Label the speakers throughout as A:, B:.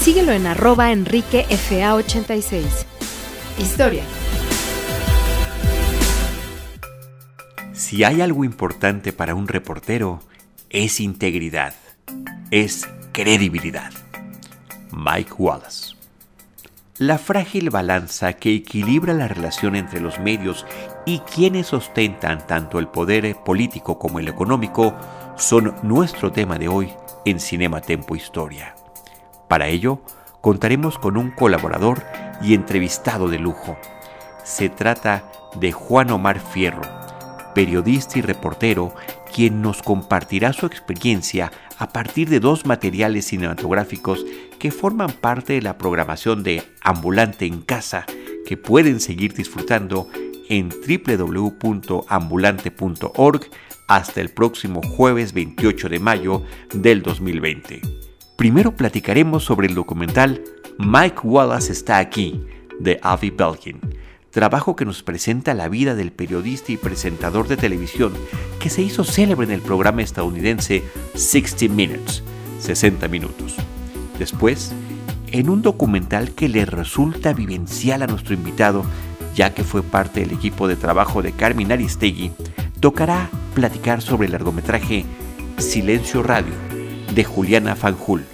A: Síguelo en arroba enriquefa86. Historia.
B: Si hay algo importante para un reportero, es integridad, es credibilidad. Mike Wallace. La frágil balanza que equilibra la relación entre los medios y quienes ostentan tanto el poder político como el económico son nuestro tema de hoy en Cinema Tempo Historia. Para ello, contaremos con un colaborador y entrevistado de lujo. Se trata de Juan Omar Fierro, periodista y reportero, quien nos compartirá su experiencia a partir de dos materiales cinematográficos que forman parte de la programación de Ambulante en Casa, que pueden seguir disfrutando en www.ambulante.org hasta el próximo jueves 28 de mayo del 2020. Primero platicaremos sobre el documental Mike Wallace está aquí, de Avi Belkin, trabajo que nos presenta la vida del periodista y presentador de televisión que se hizo célebre en el programa estadounidense 60 Minutes, 60 minutos. Después, en un documental que le resulta vivencial a nuestro invitado, ya que fue parte del equipo de trabajo de Carmen Aristegui, tocará platicar sobre el largometraje Silencio Radio de Juliana Fanjul.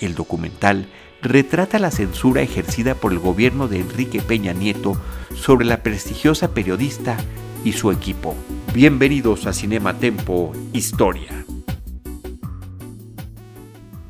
B: El documental retrata la censura ejercida por el gobierno de Enrique Peña Nieto sobre la prestigiosa periodista y su equipo. Bienvenidos a Cinema Tempo Historia.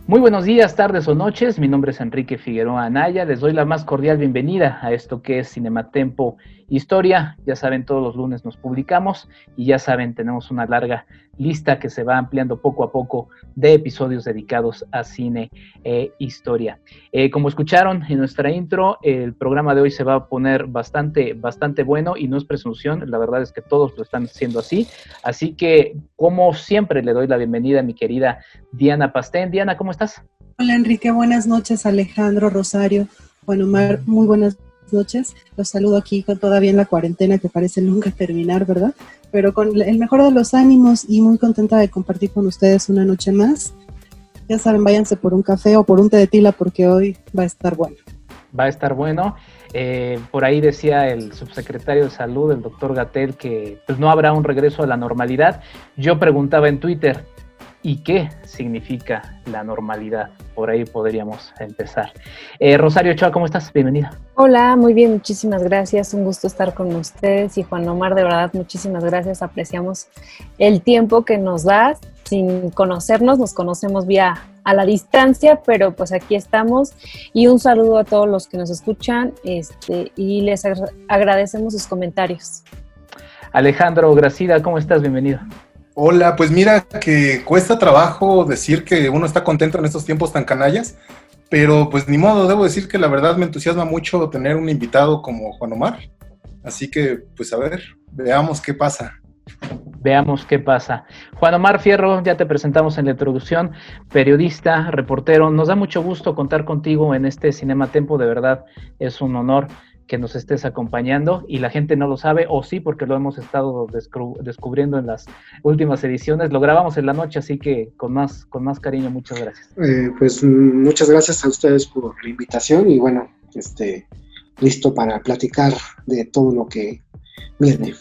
C: Muy buenos días, tardes o noches. Mi nombre es Enrique Figueroa Anaya. Les doy la más cordial bienvenida a esto que es Cinematempo Historia. Ya saben, todos los lunes nos publicamos y ya saben, tenemos una larga lista que se va ampliando poco a poco de episodios dedicados a cine e historia. Eh, como escucharon en nuestra intro, el programa de hoy se va a poner bastante, bastante bueno y no es presunción, la verdad es que todos lo están haciendo así. Así que, como siempre, le doy la bienvenida a mi querida Diana Pastén. Diana, ¿cómo estás?
D: Hola Enrique, buenas noches Alejandro, Rosario, Juan Omar, muy buenas noches. Los saludo aquí con todavía en la cuarentena que parece nunca terminar, ¿verdad? Pero con el mejor de los ánimos y muy contenta de compartir con ustedes una noche más. Ya saben, váyanse por un café o por un té de tila porque hoy va a estar bueno.
C: Va a estar bueno. Eh, por ahí decía el subsecretario de Salud, el doctor Gatel, que pues, no habrá un regreso a la normalidad. Yo preguntaba en Twitter, y qué significa la normalidad. Por ahí podríamos empezar. Eh, Rosario Ochoa, ¿cómo estás? Bienvenida.
E: Hola, muy bien, muchísimas gracias. Un gusto estar con ustedes. Y Juan Omar, de verdad, muchísimas gracias. Apreciamos el tiempo que nos das. Sin conocernos, nos conocemos vía a la distancia, pero pues aquí estamos. Y un saludo a todos los que nos escuchan este, y les agradecemos sus comentarios.
C: Alejandro Gracida, ¿cómo estás? Bienvenido.
F: Hola, pues mira que cuesta trabajo decir que uno está contento en estos tiempos tan canallas, pero pues ni modo, debo decir que la verdad me entusiasma mucho tener un invitado como Juan Omar. Así que, pues a ver, veamos qué pasa.
C: Veamos qué pasa. Juan Omar Fierro, ya te presentamos en la introducción, periodista, reportero. Nos da mucho gusto contar contigo en este Cinema Tempo, de verdad es un honor que nos estés acompañando y la gente no lo sabe, o sí, porque lo hemos estado descubriendo en las últimas ediciones. Lo grabamos en la noche, así que con más, con más cariño, muchas gracias.
G: Eh, pues muchas gracias a ustedes por la invitación y bueno, este, listo para platicar de todo lo que viene.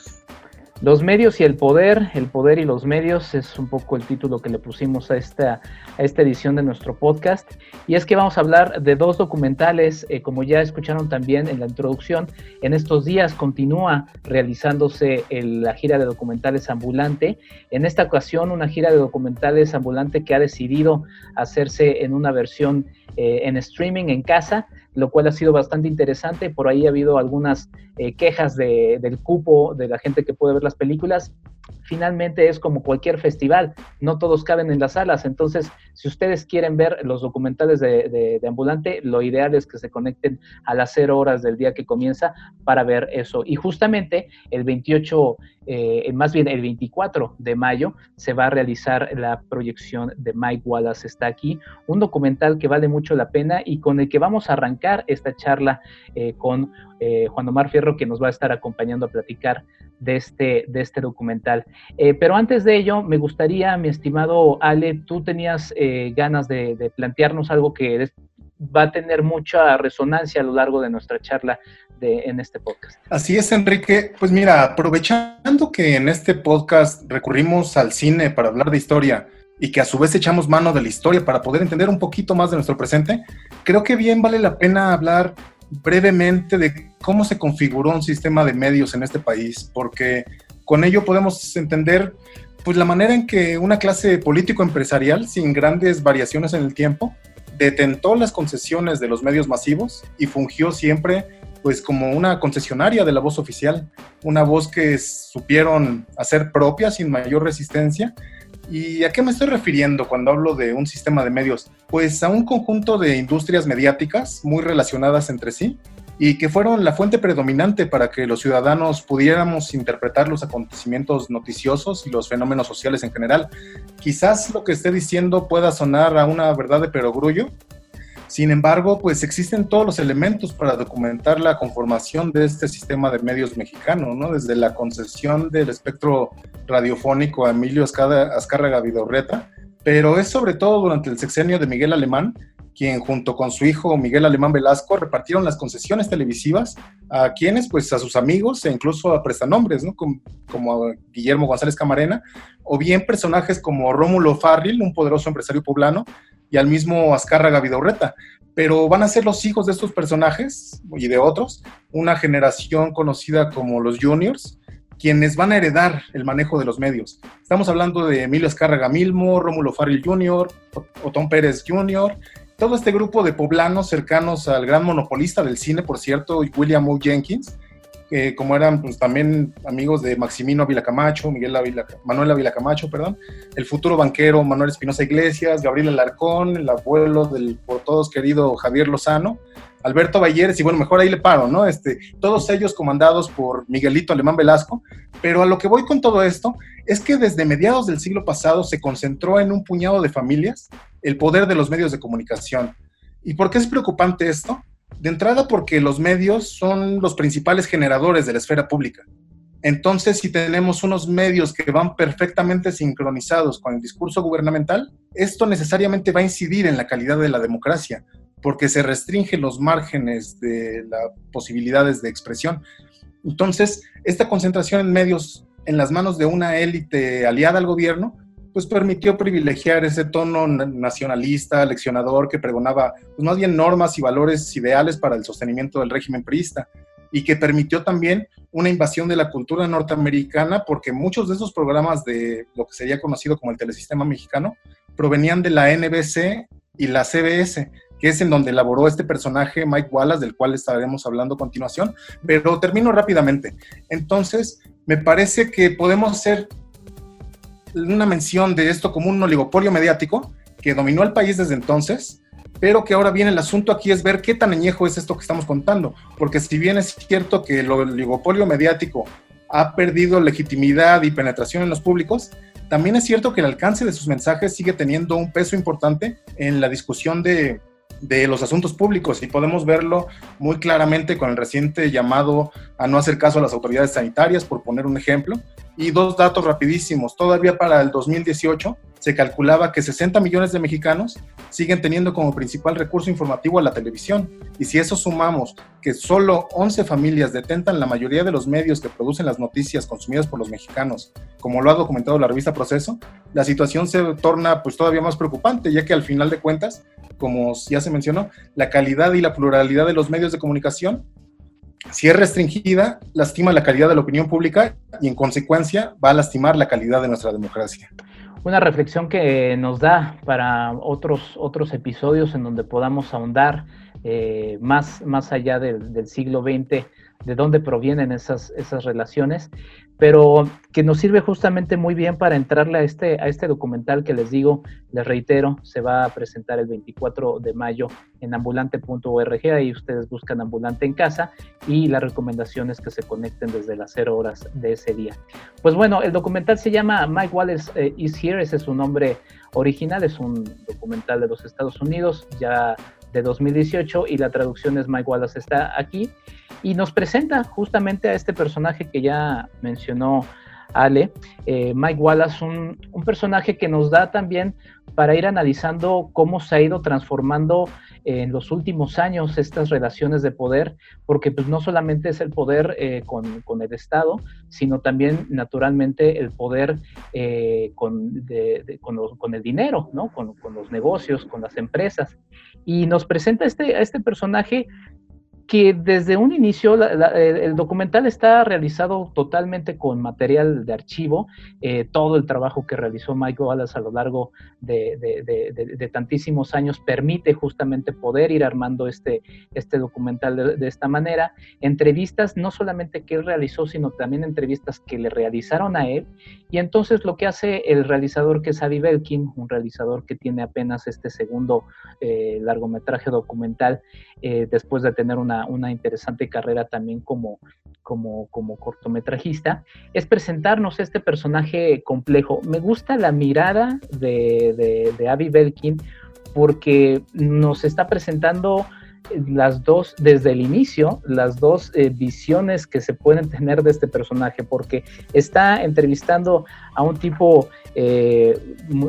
C: Los medios y el poder, el poder y los medios es un poco el título que le pusimos a esta, a esta edición de nuestro podcast. Y es que vamos a hablar de dos documentales, eh, como ya escucharon también en la introducción, en estos días continúa realizándose la gira de documentales ambulante. En esta ocasión, una gira de documentales ambulante que ha decidido hacerse en una versión eh, en streaming en casa lo cual ha sido bastante interesante. Por ahí ha habido algunas eh, quejas del cupo de la gente que puede ver las películas. Finalmente es como cualquier festival, no todos caben en las salas, entonces si ustedes quieren ver los documentales de, Ambulante, lo ideal es que se conecten a las 0 horas del día que comienza para ver eso. Y justamente el 28, eh, más bien el 24 de mayo, se va a realizar la proyección de Mike Wallace está aquí, un documental que vale mucho la pena y con el que vamos a arrancar esta charla eh, con eh, Juan Omar Fierro, que nos va a estar acompañando a platicar de este, de este documental. Eh, pero antes de ello, me gustaría, mi estimado Ale, tú tenías eh, ganas de, plantearnos algo que va a tener mucha resonancia a lo largo de nuestra charla de, en este podcast.
F: Así es, Enrique. Pues mira, aprovechando que en este podcast recurrimos al cine para hablar de historia y que a su vez echamos mano de la historia para poder entender un poquito más de nuestro presente, creo que bien vale la pena hablar brevemente de cómo se configuró un sistema de medios en este país, porque con ello podemos entender pues la manera en que una clase político-empresarial, sin grandes variaciones en el tiempo, detentó las concesiones de los medios masivos y fungió siempre pues como una concesionaria de la voz oficial, una voz que supieron hacer propia sin mayor resistencia ¿Y a qué me estoy refiriendo cuando hablo de un sistema de medios? Pues a un conjunto de industrias mediáticas muy relacionadas entre sí y que fueron la fuente predominante para que los ciudadanos pudiéramos interpretar los acontecimientos noticiosos y los fenómenos sociales en general. Quizás lo que esté diciendo pueda sonar a una verdad de perogrullo, sin embargo, pues existen todos los elementos para documentar la conformación de este sistema de medios mexicano, ¿no? Desde la concesión del espectro radiofónico a Emilio Azcárraga Vidorreta, pero es sobre todo durante el sexenio de Miguel Alemán, quien junto con su hijo Miguel Alemán Velasco repartieron las concesiones televisivas a quienes, pues a sus amigos e incluso a prestanombres, ¿no? Como, como Guillermo González Camarena, o bien personajes como Rómulo Farril, un poderoso empresario poblano, y al mismo Azcárraga Vidaurreta, pero van a ser los hijos de estos personajes y de otros, una generación conocida como los juniors, quienes van a heredar el manejo de los medios. Estamos hablando de Emilio Azcárraga Milmo, Rómulo Farril Jr., Otón Pérez Jr., todo este grupo de poblanos cercanos al gran monopolista del cine, por cierto, William O. Jenkins, como eran pues, también amigos de Maximino Ávila Camacho, Miguel Ávila, Manuel Ávila Camacho, perdón, el futuro banquero Manuel Espinosa Iglesias, Gabriel Alarcón, el abuelo del por todos querido Javier Lozano, Alberto Balleres, y bueno, mejor ahí le paro, ¿no? Este, todos ellos comandados por Miguelito Alemán Velasco, pero a lo que voy con todo esto es que desde mediados del siglo pasado se concentró en un puñado de familias el poder de los medios de comunicación. ¿Y por qué es preocupante esto? De entrada porque los medios son los principales generadores de la esfera pública. Entonces, si tenemos unos medios que van perfectamente sincronizados con el discurso gubernamental, esto necesariamente va a incidir en la calidad de la democracia, porque se restringen los márgenes de las posibilidades de expresión. Entonces, esta concentración en medios en las manos de una élite aliada al gobierno pues permitió privilegiar ese tono nacionalista, leccionador que pregonaba pues más bien normas y valores ideales para el sostenimiento del régimen priista y que permitió también una invasión de la cultura norteamericana porque muchos de esos programas de lo que sería conocido como el telesistema mexicano provenían de la NBC y la CBS, que es en donde elaboró este personaje Mike Wallace, del cual estaremos hablando a continuación, pero termino rápidamente. Entonces, me parece que podemos ser una mención de esto como un oligopolio mediático que dominó el país desde entonces, pero que ahora viene el asunto aquí es ver qué tan añejo es esto que estamos contando, porque si bien es cierto que el oligopolio mediático ha perdido legitimidad y penetración en los públicos, también es cierto que el alcance de sus mensajes sigue teniendo un peso importante en la discusión de, de los asuntos públicos y podemos verlo muy claramente con el reciente llamado a no hacer caso a las autoridades sanitarias, por poner un ejemplo. Y dos datos rapidísimos. Todavía para el 2018 se calculaba que 60 millones de mexicanos siguen teniendo como principal recurso informativo a la televisión. Y si eso sumamos que solo 11 familias detentan la mayoría de los medios que producen las noticias consumidas por los mexicanos, como lo ha documentado la revista Proceso, la situación se torna pues todavía más preocupante, ya que al final de cuentas como ya se mencionó, la calidad y la pluralidad de los medios de comunicación, si es restringida, lastima la calidad de la opinión pública y en consecuencia va a lastimar la calidad de nuestra democracia.
C: Una reflexión que nos da para otros, otros episodios en donde podamos ahondar eh, más, más allá del, del siglo XX de dónde provienen esas, esas relaciones, pero que nos sirve justamente muy bien para entrarle a este, a este documental que les digo, les reitero, se va a presentar el 24 de mayo en ambulante.org, ahí ustedes buscan ambulante en casa y las recomendaciones que se conecten desde las 0 horas de ese día. Pues bueno, el documental se llama Mike Wallace eh, is Here, ese es su nombre original, es un documental de los Estados Unidos, ya de 2018 y la traducción es Mike Wallace está aquí y nos presenta justamente a este personaje que ya mencionó Ale, eh, Mike Wallace, un, personaje que nos da también para ir analizando cómo se ha ido transformando en los últimos años estas relaciones de poder, porque pues no solamente es el poder eh, con, el Estado, sino también naturalmente el poder eh, con, con, el dinero, ¿no? Con, con, los negocios, con las empresas. Y nos presenta este, a este personaje que desde un inicio el documental está realizado totalmente con material de archivo, eh, todo el trabajo que realizó Mike Wallace a lo largo de, tantísimos años permite justamente poder ir armando este, este documental de, esta manera, entrevistas no solamente que él realizó, sino también entrevistas que le realizaron a él, y entonces lo que hace el realizador que es Adi Belkin, un realizador que tiene apenas este segundo eh, largometraje documental, eh, después de tener una una, interesante carrera también como, como, como cortometrajista, es presentarnos este personaje complejo. Me gusta la mirada de, de, de Abby Belkin porque nos está presentando las dos, desde el inicio, las dos eh, visiones que se pueden tener de este personaje, porque está entrevistando a un tipo eh,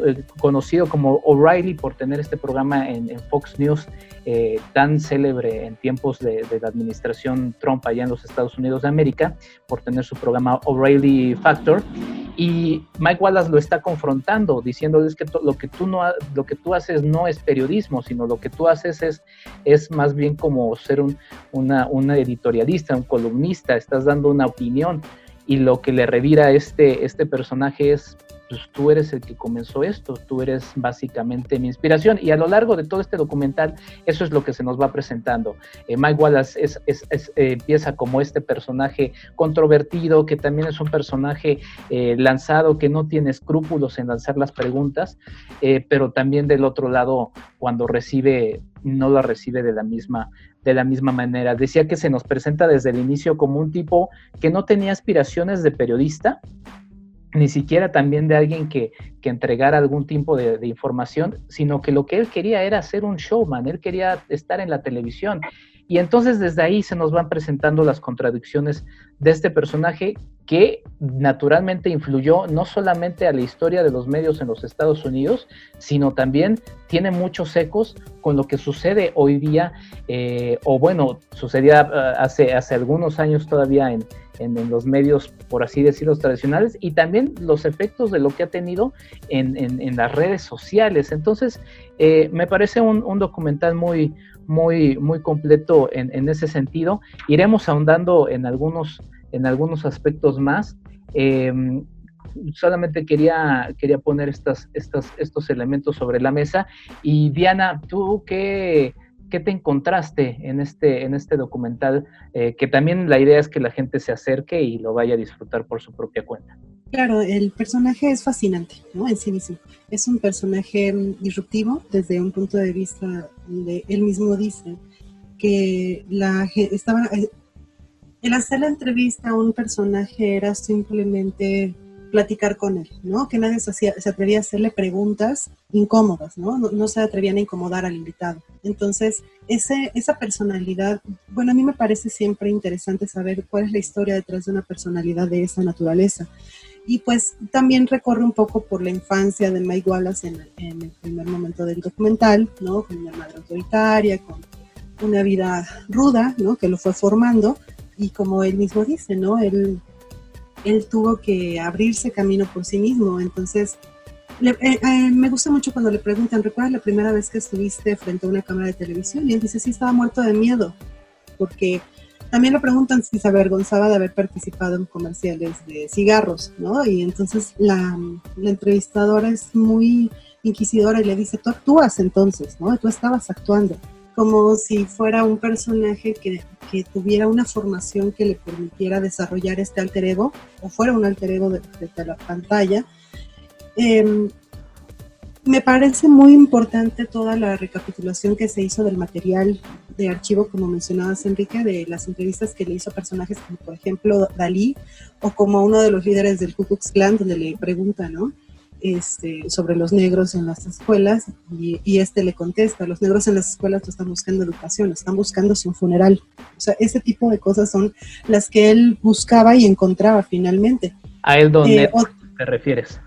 C: eh conocido como O'Reilly por tener este programa en, en Fox News eh, tan célebre en tiempos de, de, la administración Trump allá en los Estados Unidos de América, por tener su programa O'Reilly Factor. Y Mike Wallace lo está confrontando, diciéndoles que lo que tú no lo que tú haces no es periodismo, sino lo que tú haces es, es bien como ser un una, una editorialista, un columnista, estás dando una opinión y lo que le revira este, este personaje es pues tú eres el que comenzó esto, tú eres básicamente mi inspiración. Y a lo largo de todo este documental, eso es lo que se nos va presentando. Eh, Mike Wallace es, es, eh, empieza como este personaje controvertido, que también es un personaje eh, lanzado, que no tiene escrúpulos en lanzar las preguntas, pero también del otro lado, cuando recibe, no la recibe de la misma de la misma manera. Decía que se nos presenta desde el inicio como un tipo que no tenía aspiraciones de periodista, ni siquiera también de alguien que, que entregara algún tipo de, de, información, sino que lo que él quería era ser un showman, él quería estar en la televisión. Y entonces desde ahí se nos van presentando las contradicciones de este personaje que naturalmente influyó no solamente a la historia de los medios en los Estados Unidos, sino también tiene muchos ecos con lo que sucede hoy día, eh, o bueno, sucedía uh, hace, hace algunos años todavía en, en, los medios, por así decirlo, tradicionales, y también los efectos de lo que ha tenido en, en, en las redes sociales. Entonces, eh, me parece un, documental muy, muy, muy completo en, ese sentido. Iremos ahondando en algunos, en algunos aspectos más. Eh, solamente quería, quería poner estas, estas, estos elementos sobre la mesa. Y Diana, ¿tú qué, qué te encontraste en este, en este documental? Eh, que también la idea es que la gente se acerque y lo vaya a disfrutar por su propia cuenta.
D: Claro, el personaje es fascinante, ¿no? En sí mismo. Es un personaje disruptivo desde un punto de vista de él mismo dice que la estaba eh, el hacer la entrevista a un personaje era simplemente platicar con él, ¿no? Que nadie se, hacía, se atrevía a hacerle preguntas incómodas, ¿no? ¿no? ¿no? se atrevían a incomodar al invitado. Entonces, ese, esa personalidad, bueno, a mí me parece siempre interesante saber cuál es la historia detrás de una personalidad de esa naturaleza. Y pues también recorre un poco por la infancia de Mike Wallace en, en el primer momento del documental, ¿no? Con una madre autoritaria, con una vida ruda, ¿no? Que lo fue formando. Y como él mismo dice, ¿no? Él él tuvo que abrirse camino por sí mismo. Entonces, le, eh, eh, me gusta mucho cuando le preguntan, ¿recuerdas la primera vez que estuviste frente a una cámara de televisión? Y él dice, sí, estaba muerto de miedo, porque también le preguntan si se avergonzaba de haber participado en comerciales de cigarros, ¿no? Y entonces la, entrevistadora es muy inquisidora y le dice, tú actúas entonces, ¿no? Tú estabas actuando como si fuera un personaje que, que, tuviera una formación que le permitiera desarrollar este alter ego, o fuera un alter ego de, de la pantalla. Eh, me parece muy importante toda la recapitulación que se hizo del material de archivo, como mencionabas, Enrique, de las entrevistas que le hizo a personajes como, por ejemplo, Dalí, o como uno de los líderes del Ku Klux Klan, donde le pregunta, ¿no? Este, sobre los negros en las escuelas y, y, este le contesta, los negros en las escuelas no están buscando educación, están buscando su funeral. O sea, ese tipo de cosas son las que él buscaba y encontraba finalmente.
C: A él donde eh, te refieres.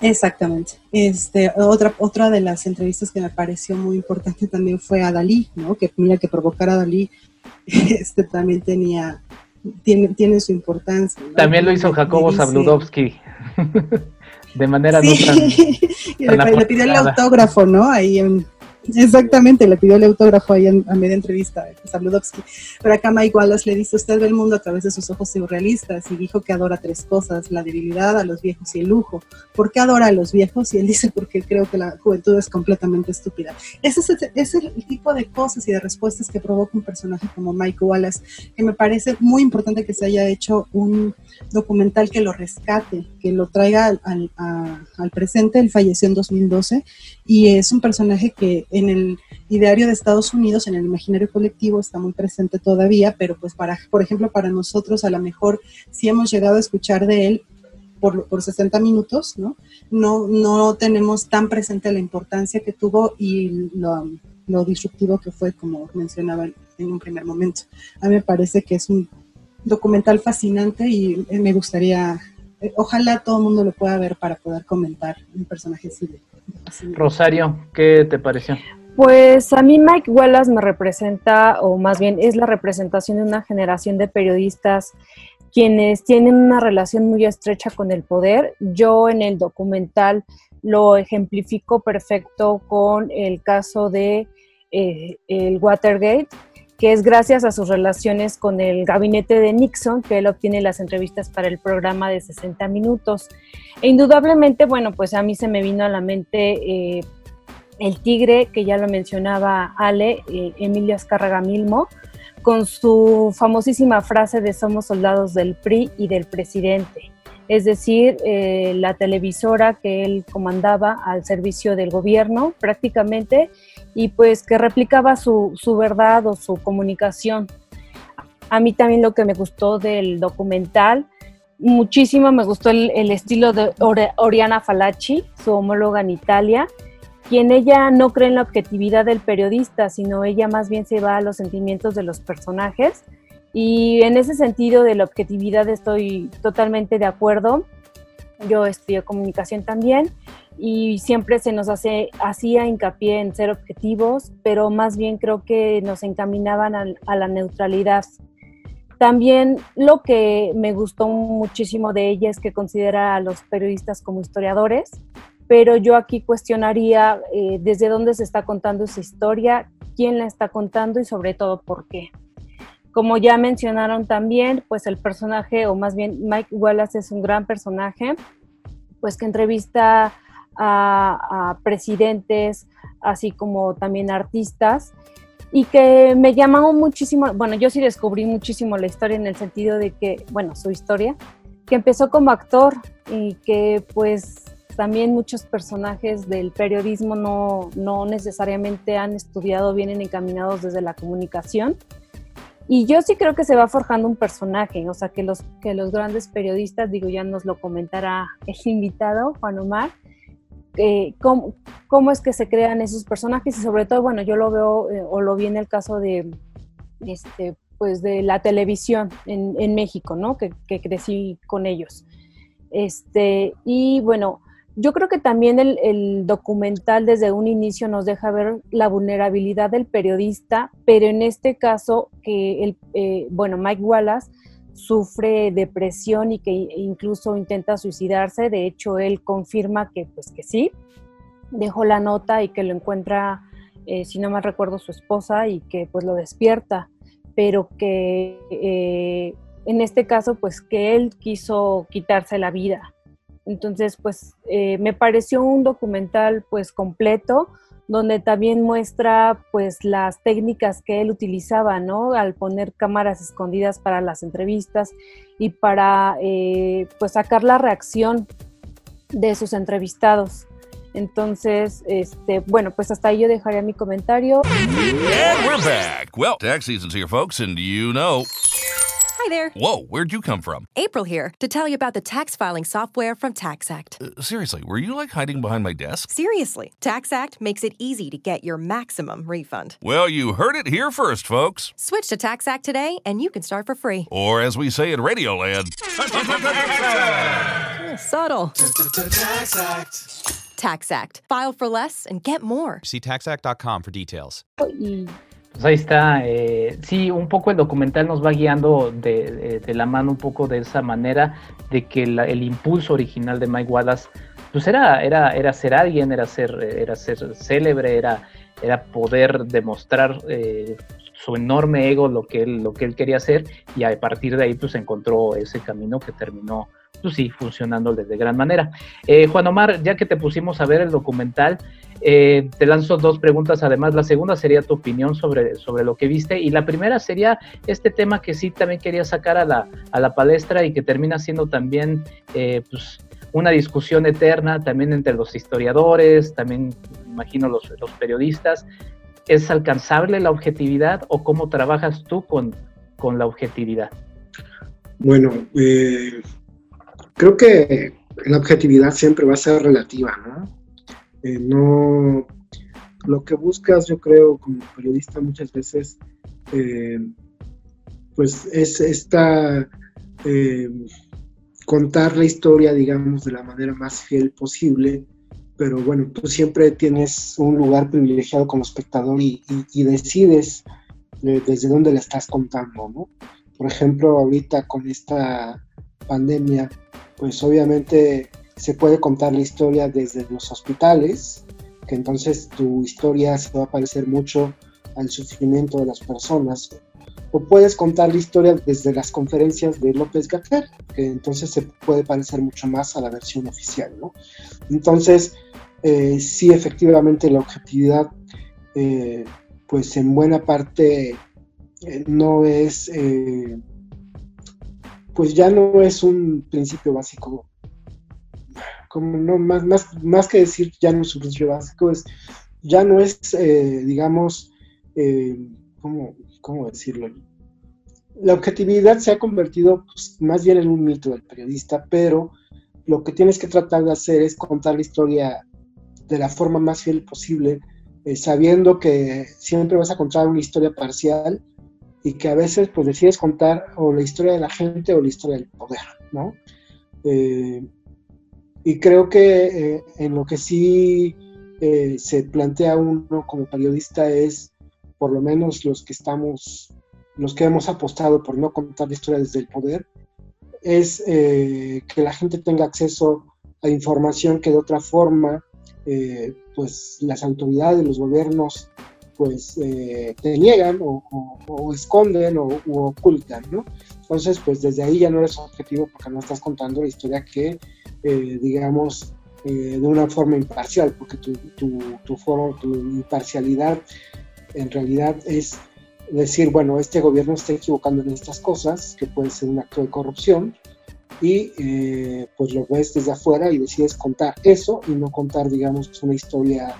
D: Exactamente. Este, otra, otra de las entrevistas que me pareció muy importante también fue a Dalí, ¿no? Que mira que provocar a Dalí este, también tenía, tiene, tiene su importancia. ¿no?
C: También lo hizo Jacobo Zabludovsky. de manera
D: sí.
C: no
D: tan, tan le, le pidió el autógrafo, ¿no? Ahí en, Exactamente, le pidió el autógrafo ahí en, a media entrevista a. Pero acá Mike Wallace le dice, usted ve el mundo a través de sus ojos surrealistas y dijo que adora tres cosas, la debilidad, a los viejos y el lujo. ¿Por qué adora a los viejos? Y él dice, porque creo que la juventud es completamente estúpida. Ese es, el, es el tipo de cosas y de respuestas que provoca un personaje como Mike Wallace, que me parece muy importante que se haya hecho un documental que lo rescate, que lo traiga al, al, a, al presente. Él falleció en 2012 y es un personaje que en el ideario de Estados Unidos, en el imaginario colectivo, está muy presente todavía, pero pues para, por ejemplo, para nosotros a lo mejor sí hemos llegado a escuchar de él por, por 60 minutos, ¿no? ¿no? No tenemos tan presente la importancia que tuvo y lo, lo disruptivo que fue, como mencionaba en un primer momento. A mí me parece que es un documental fascinante y me gustaría, ojalá todo el mundo lo pueda ver para poder comentar un personaje de
C: Rosario, ¿qué te pareció?
E: Pues a mí Mike Wallace me representa, o más bien es la representación de una generación de periodistas quienes tienen una relación muy estrecha con el poder. Yo en el documental lo ejemplifico perfecto con el caso de eh, el Watergate, que es gracias a sus relaciones con el gabinete de Nixon que él obtiene las entrevistas para el programa de 60 minutos. E indudablemente, bueno, pues a mí se me vino a la mente eh, el tigre, que ya lo mencionaba Ale, eh, Emilio Azcárraga Milmo, con su famosísima frase de somos soldados del PRI y del presidente. Es decir, eh, la televisora que él comandaba al servicio del gobierno prácticamente y pues que replicaba su, su verdad o su comunicación. A mí también lo que me gustó del documental muchísimo, me gustó el, el estilo de Oriana Falacci, su homóloga en Italia, quien ella no cree en la objetividad del periodista, sino ella más bien se va a los sentimientos de los personajes. Y en ese sentido de la objetividad estoy totalmente de acuerdo. Yo estudio comunicación también y siempre se nos hace, hacía hincapié en ser objetivos, pero más bien creo que nos encaminaban a, a la neutralidad. También lo que me gustó muchísimo de ella es que considera a los periodistas como historiadores, pero yo aquí cuestionaría eh, desde dónde se está contando esa historia, quién la está contando y sobre todo por qué. Como ya mencionaron también, pues el personaje, o más bien Mike Wallace es un gran personaje, pues que entrevista a, presidentes, así como también artistas, y que me llamó muchísimo, bueno, yo sí descubrí muchísimo la historia en el sentido de que, bueno, su historia, que empezó como actor y que pues también muchos personajes del periodismo no, no necesariamente han estudiado, vienen encaminados desde la comunicación. Y yo sí creo que se va forjando un personaje, o sea, que los, que los grandes periodistas, digo, ya nos lo comentará el invitado, Juan Omar, eh, cómo, cómo, es que se crean esos personajes y sobre todo, bueno, yo lo veo eh, o lo vi en el caso de, este, pues de la televisión en, México, ¿no? Que, que, crecí con ellos. Este, y bueno, yo creo que también el, el, documental desde un inicio nos deja ver la vulnerabilidad del periodista, pero en este caso que el, eh, bueno, Mike Wallace sufre depresión y que incluso intenta suicidarse. De hecho, él confirma que, pues, que sí, dejó la nota y que lo encuentra, eh, si no mal recuerdo, su esposa y que pues lo despierta, pero que eh, en este caso, pues que él quiso quitarse la vida. Entonces, pues eh, me pareció un documental pues completo, donde también muestra pues las técnicas que él utilizaba, ¿no? Al poner cámaras escondidas para las entrevistas y para eh, pues sacar la reacción de sus entrevistados. Entonces, este, bueno, pues hasta ahí yo dejaría mi comentario.
H: And we're back. Well, tax season's here, folks, and you know.
I: Hi there.
H: Whoa, where'd you come from?
I: April here to tell you about the tax filing software from TaxAct.
H: Uh, seriously, were you like hiding behind my desk?
I: Seriously, TaxAct makes it easy to get your maximum refund.
H: Well, you heard it here first, folks.
I: Switch to TaxAct today and you can start for free.
H: Or as we say in Radioland,
I: subtle. TaxAct. TaxAct. File for less and get more.
J: See taxact.com for details.
C: Pues ahí está. Eh, sí, un poco el documental nos va guiando de, de, la mano un poco de esa manera de que el impulso original de Mike Wallace pues era, era, era ser alguien, era ser, era ser célebre, era, era poder demostrar eh, su enorme ego lo que, él, lo que él quería hacer y a partir de ahí pues encontró ese camino que terminó pues sí, funcionando de gran manera. Eh, Juan Omar, ya que te pusimos a ver el documental, eh, te lanzo dos preguntas. Además, la segunda sería tu opinión sobre, sobre lo que viste y la primera sería este tema que sí también quería sacar a la, a la palestra y que termina siendo también eh, pues, una discusión eterna también entre los historiadores, también imagino los, los periodistas. ¿Es alcanzable la objetividad o cómo trabajas tú con, con la objetividad?
G: Bueno, eh, creo que la objetividad siempre va a ser relativa, ¿no? Eh, no lo que buscas, yo creo, como periodista muchas veces, eh, pues es esta eh, contar la historia, digamos, de la manera más fiel posible, pero bueno, tú siempre tienes un lugar privilegiado como espectador y, decides desde dónde la estás contando, ¿no? Por ejemplo, ahorita con esta pandemia, pues obviamente se puede contar la historia desde los hospitales, que entonces tu historia se va a parecer mucho al sufrimiento de las personas. O puedes contar la historia desde las conferencias de López Gater, que entonces se puede parecer mucho más a la versión oficial, ¿no? Entonces, eh, sí, efectivamente, la objetividad, eh, pues en buena parte eh, no es pues ya no es un principio básico. No, más, más, más que decir ya no es principio básico, es, ya no es, eh, digamos, eh, ¿cómo, decirlo? La objetividad se ha convertido pues, más bien en un mito del periodista, pero lo que tienes que tratar de hacer es contar la historia de la forma más fiel posible, eh, sabiendo que siempre vas a contar una historia parcial y que a veces pues decides contar o la historia de la gente o la historia del poder, ¿no? Y creo que eh, en lo que sí eh, se plantea uno como periodista es, por lo menos los que estamos, los que hemos apostado por no contar la historia desde el poder, es que la gente tenga acceso a información que de otra forma, pues las autoridades, los gobiernos pues eh, te niegan o, esconden o ocultan, ¿no? Entonces, pues desde ahí ya no eres objetivo porque no estás contando la historia que, eh, digamos, eh, de una forma imparcial, porque tu, tu, tu, foro, tu imparcialidad en realidad es decir, bueno, este gobierno está equivocando en estas cosas, que puede ser un acto de corrupción, y pues lo ves desde afuera y decides contar eso y no contar, digamos, una historia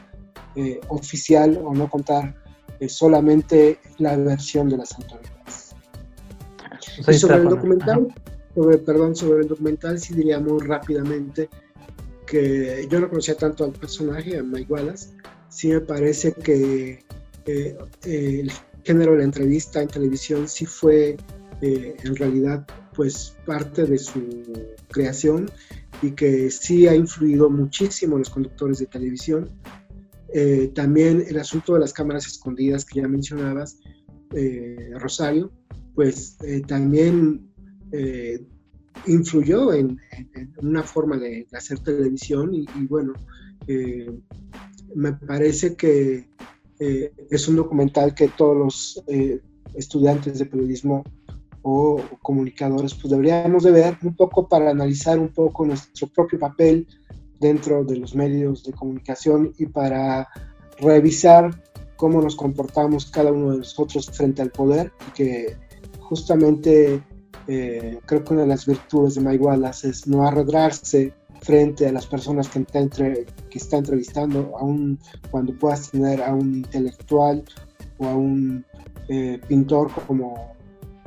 G: eh, oficial o no contar eh, solamente la versión de las autoridades. Pues y sobre el documental, perdón, sobre el documental sí diría muy rápidamente que yo no conocía tanto al personaje, a Mike Wallace, sí me parece que eh, el género de la entrevista en televisión sí fue en realidad pues parte de su creación y que sí ha influido muchísimo en los conductores de televisión. Eh, también el asunto de las cámaras escondidas que ya mencionabas, eh, Rosario, pues eh, influyó en, una forma de, hacer televisión y, bueno, me parece que es un documental que todos los estudiantes de periodismo o comunicadores pues deberíamos de ver un poco para analizar un poco nuestro propio papel dentro de los medios de comunicación y para revisar cómo nos comportamos cada uno de nosotros frente al poder y que justamente eh, creo que una de las virtudes de Mike Wallace es no arredrarse frente a las personas que está, entre, que está entrevistando, aun cuando puedas tener a un intelectual o a un eh, pintor como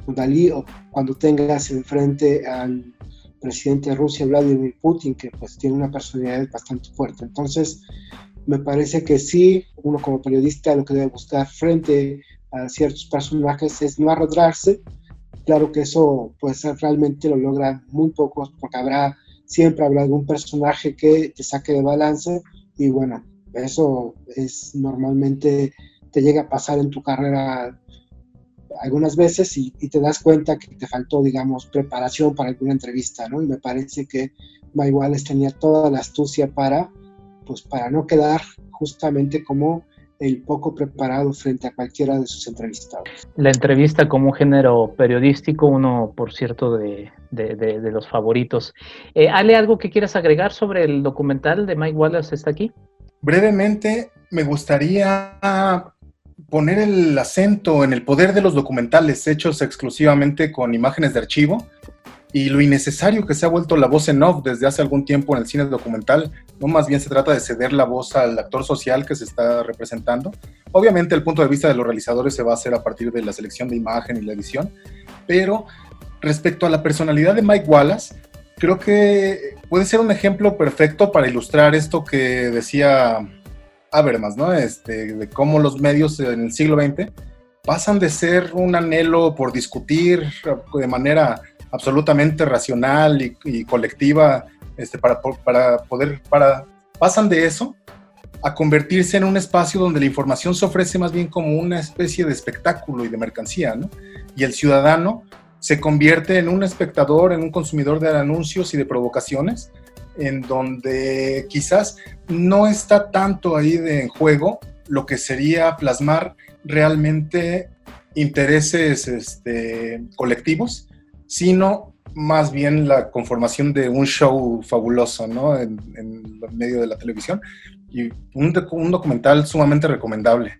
G: Dalí o cuando tengas enfrente al presidente de Rusia, Vladimir Putin, que pues tiene una personalidad bastante fuerte. Entonces, me parece que sí, uno como periodista lo que debe buscar frente a ciertos personajes es no arrastrarse. Claro que eso pues realmente lo logra muy pocos porque habrá, siempre habrá algún personaje que te saque de balance y bueno, eso es normalmente te llega a pasar en tu carrera algunas veces y, te das cuenta que te faltó, digamos, preparación para alguna entrevista, ¿no? Y me parece que Mayuales tenía toda la astucia para, pues, para no quedar justamente como el poco preparado frente a cualquiera de sus entrevistados.
C: La entrevista como un género periodístico, uno, por cierto, de, de, los favoritos. Eh, Ale, ¿algo que quieras agregar sobre el documental de Mike Wallace está aquí?
F: Brevemente, me gustaría poner el acento en el poder de los documentales hechos exclusivamente con imágenes de archivo y lo innecesario que se ha vuelto la voz en off desde hace algún tiempo en el cine documental. No más bien se trata de ceder la voz al actor social que se está representando. Obviamente el punto de vista de los realizadores se va a hacer a partir de la selección de imagen y la edición, pero respecto a la personalidad de Mike Wallace, creo que puede ser un ejemplo perfecto para ilustrar esto que decía Habermas, ¿no? Este, de cómo los medios en el siglo XX pasan de ser un anhelo por discutir de manera absolutamente racional y, colectiva este, para, para, poder, para, pasan de eso a convertirse en un espacio donde la información se ofrece más bien como una especie de espectáculo y de mercancía, ¿no? Y el ciudadano se convierte en un espectador, en un consumidor de anuncios y de provocaciones, en donde quizás no está tanto ahí de en juego lo que sería plasmar realmente intereses este, colectivos, sino más bien la conformación de un show fabuloso, ¿no? En, medio de la televisión y un, documental sumamente recomendable.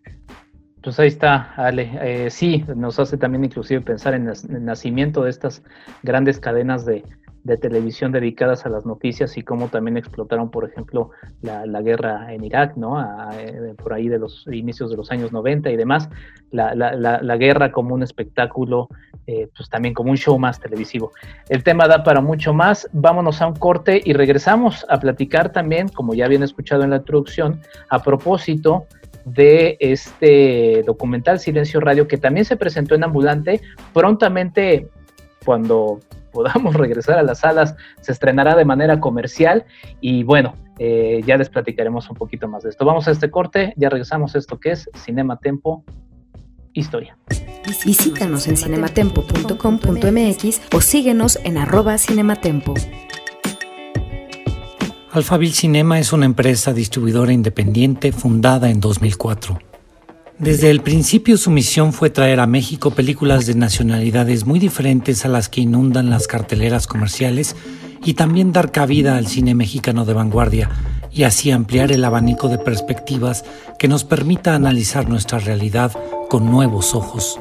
C: Pues ahí está, Ale. Eh, sí, nos hace también inclusive pensar en el nacimiento de estas grandes cadenas de, de televisión dedicadas a las noticias y cómo también explotaron, por ejemplo, la, guerra en Irak, ¿no? Eh, por ahí de los inicios de los años 90 y demás, la, guerra como un espectáculo, eh, pues también como un show más televisivo. El tema da para mucho más, vámonos a un corte y regresamos a platicar también, como ya habían escuchado en la introducción, a propósito de este documental Silencio Radio que también se presentó en Ambulante, prontamente cuando podamos regresar a las salas, se estrenará de manera comercial y bueno, eh, ya les platicaremos un poquito más de esto. Vamos a este corte, ya regresamos a esto que es Cinema Tempo Historia.
A: Visítanos en cinematempo.com.mx o síguenos en arroba cinematempo.
K: Alphaville Cinema es una empresa distribuidora independiente fundada en 2004 desde el principio su misión fue traer a México películas de nacionalidades muy diferentes a las que inundan las carteleras comerciales y también dar cabida al cine mexicano de vanguardia y así ampliar el abanico de perspectivas que nos permita analizar nuestra realidad con nuevos ojos.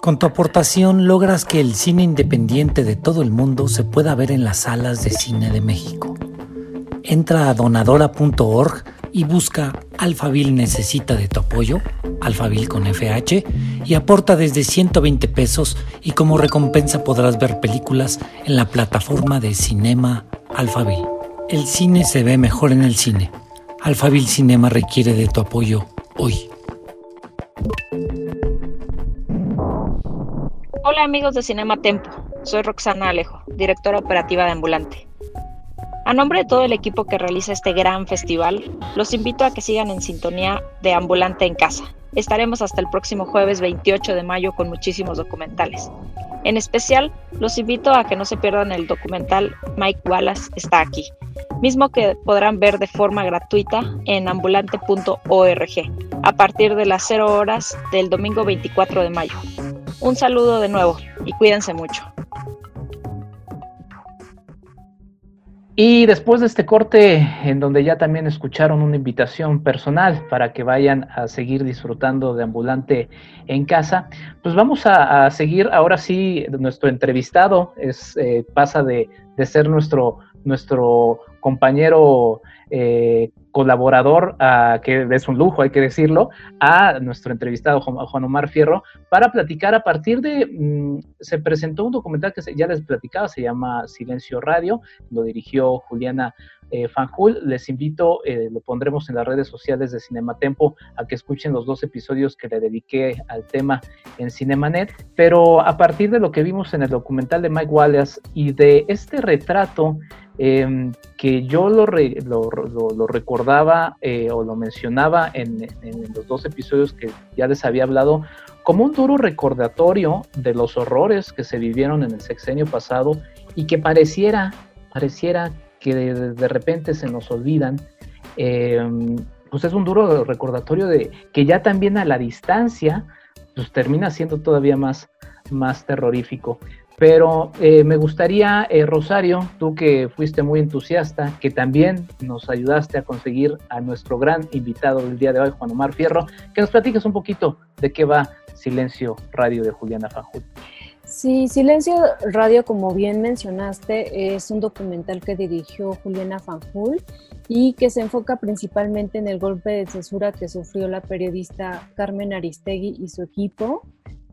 K: Con tu aportación logras que el cine independiente de todo el mundo se pueda ver en las salas de cine de México. Entra a donadora.org y busca Alphaville necesita de tu apoyo, Alphaville con FH, y aporta desde 120 pesos y como recompensa podrás ver películas en la plataforma de Cinema Alphaville. El cine se ve mejor en el cine. Alphaville Cinema requiere de tu apoyo hoy.
L: Hola amigos de Cinema Tempo, soy Roxana Alejo, directora operativa de Ambulante. A nombre de todo el equipo que realiza este gran festival, los invito a que sigan en sintonía de Ambulante en Casa. Estaremos hasta el próximo jueves 28 de mayo con muchísimos documentales. En especial, los invito a que no se pierdan el documental Mike Wallace está aquí, mismo que podrán ver de forma gratuita en ambulante.org a partir de las 0 horas del domingo 24 de mayo. Un saludo de nuevo y cuídense mucho.
C: Y después de este corte, en donde ya también escucharon una invitación personal para que vayan a seguir disfrutando de Ambulante en casa, pues vamos a, seguir. Ahora sí, nuestro entrevistado es, eh, pasa de, de, ser nuestro, nuestro compañero eh, colaborador, que es un lujo, hay que decirlo, a nuestro entrevistado Juan Omar Fierro, para platicar a partir de, mm, se presentó un documental que ya les platicaba, se llama Silencio Radio, lo dirigió Juliana eh, Fanjul. Les invito, eh, lo pondremos en las redes sociales de Cinematempo, a que escuchen los dos episodios que le dediqué al tema en Cinemanet. Pero a partir de lo que vimos en el documental de Mike Wallace y de este retrato Em, que yo lo, recordaba eh, o lo mencionaba en, los dos episodios que ya les había hablado, como un duro recordatorio de los horrores que se vivieron en el sexenio pasado y que pareciera, pareciera que de, repente se nos olvidan. Em, pues es un duro recordatorio de que ya también a la distancia, pues termina siendo todavía más, más terrorífico. Pero eh, me gustaría, eh, Rosario, tú que fuiste muy entusiasta, que también nos ayudaste a conseguir a nuestro gran invitado del día de hoy, Juan Omar Fierro, que nos platiques un poquito de qué va Silencio Radio de Juliana Fanjul.
E: Sí, Silencio Radio, como bien mencionaste, es un documental que dirigió Juliana Fanjul y que se enfoca principalmente en el golpe de censura que sufrió la periodista Carmen Aristegui y su equipo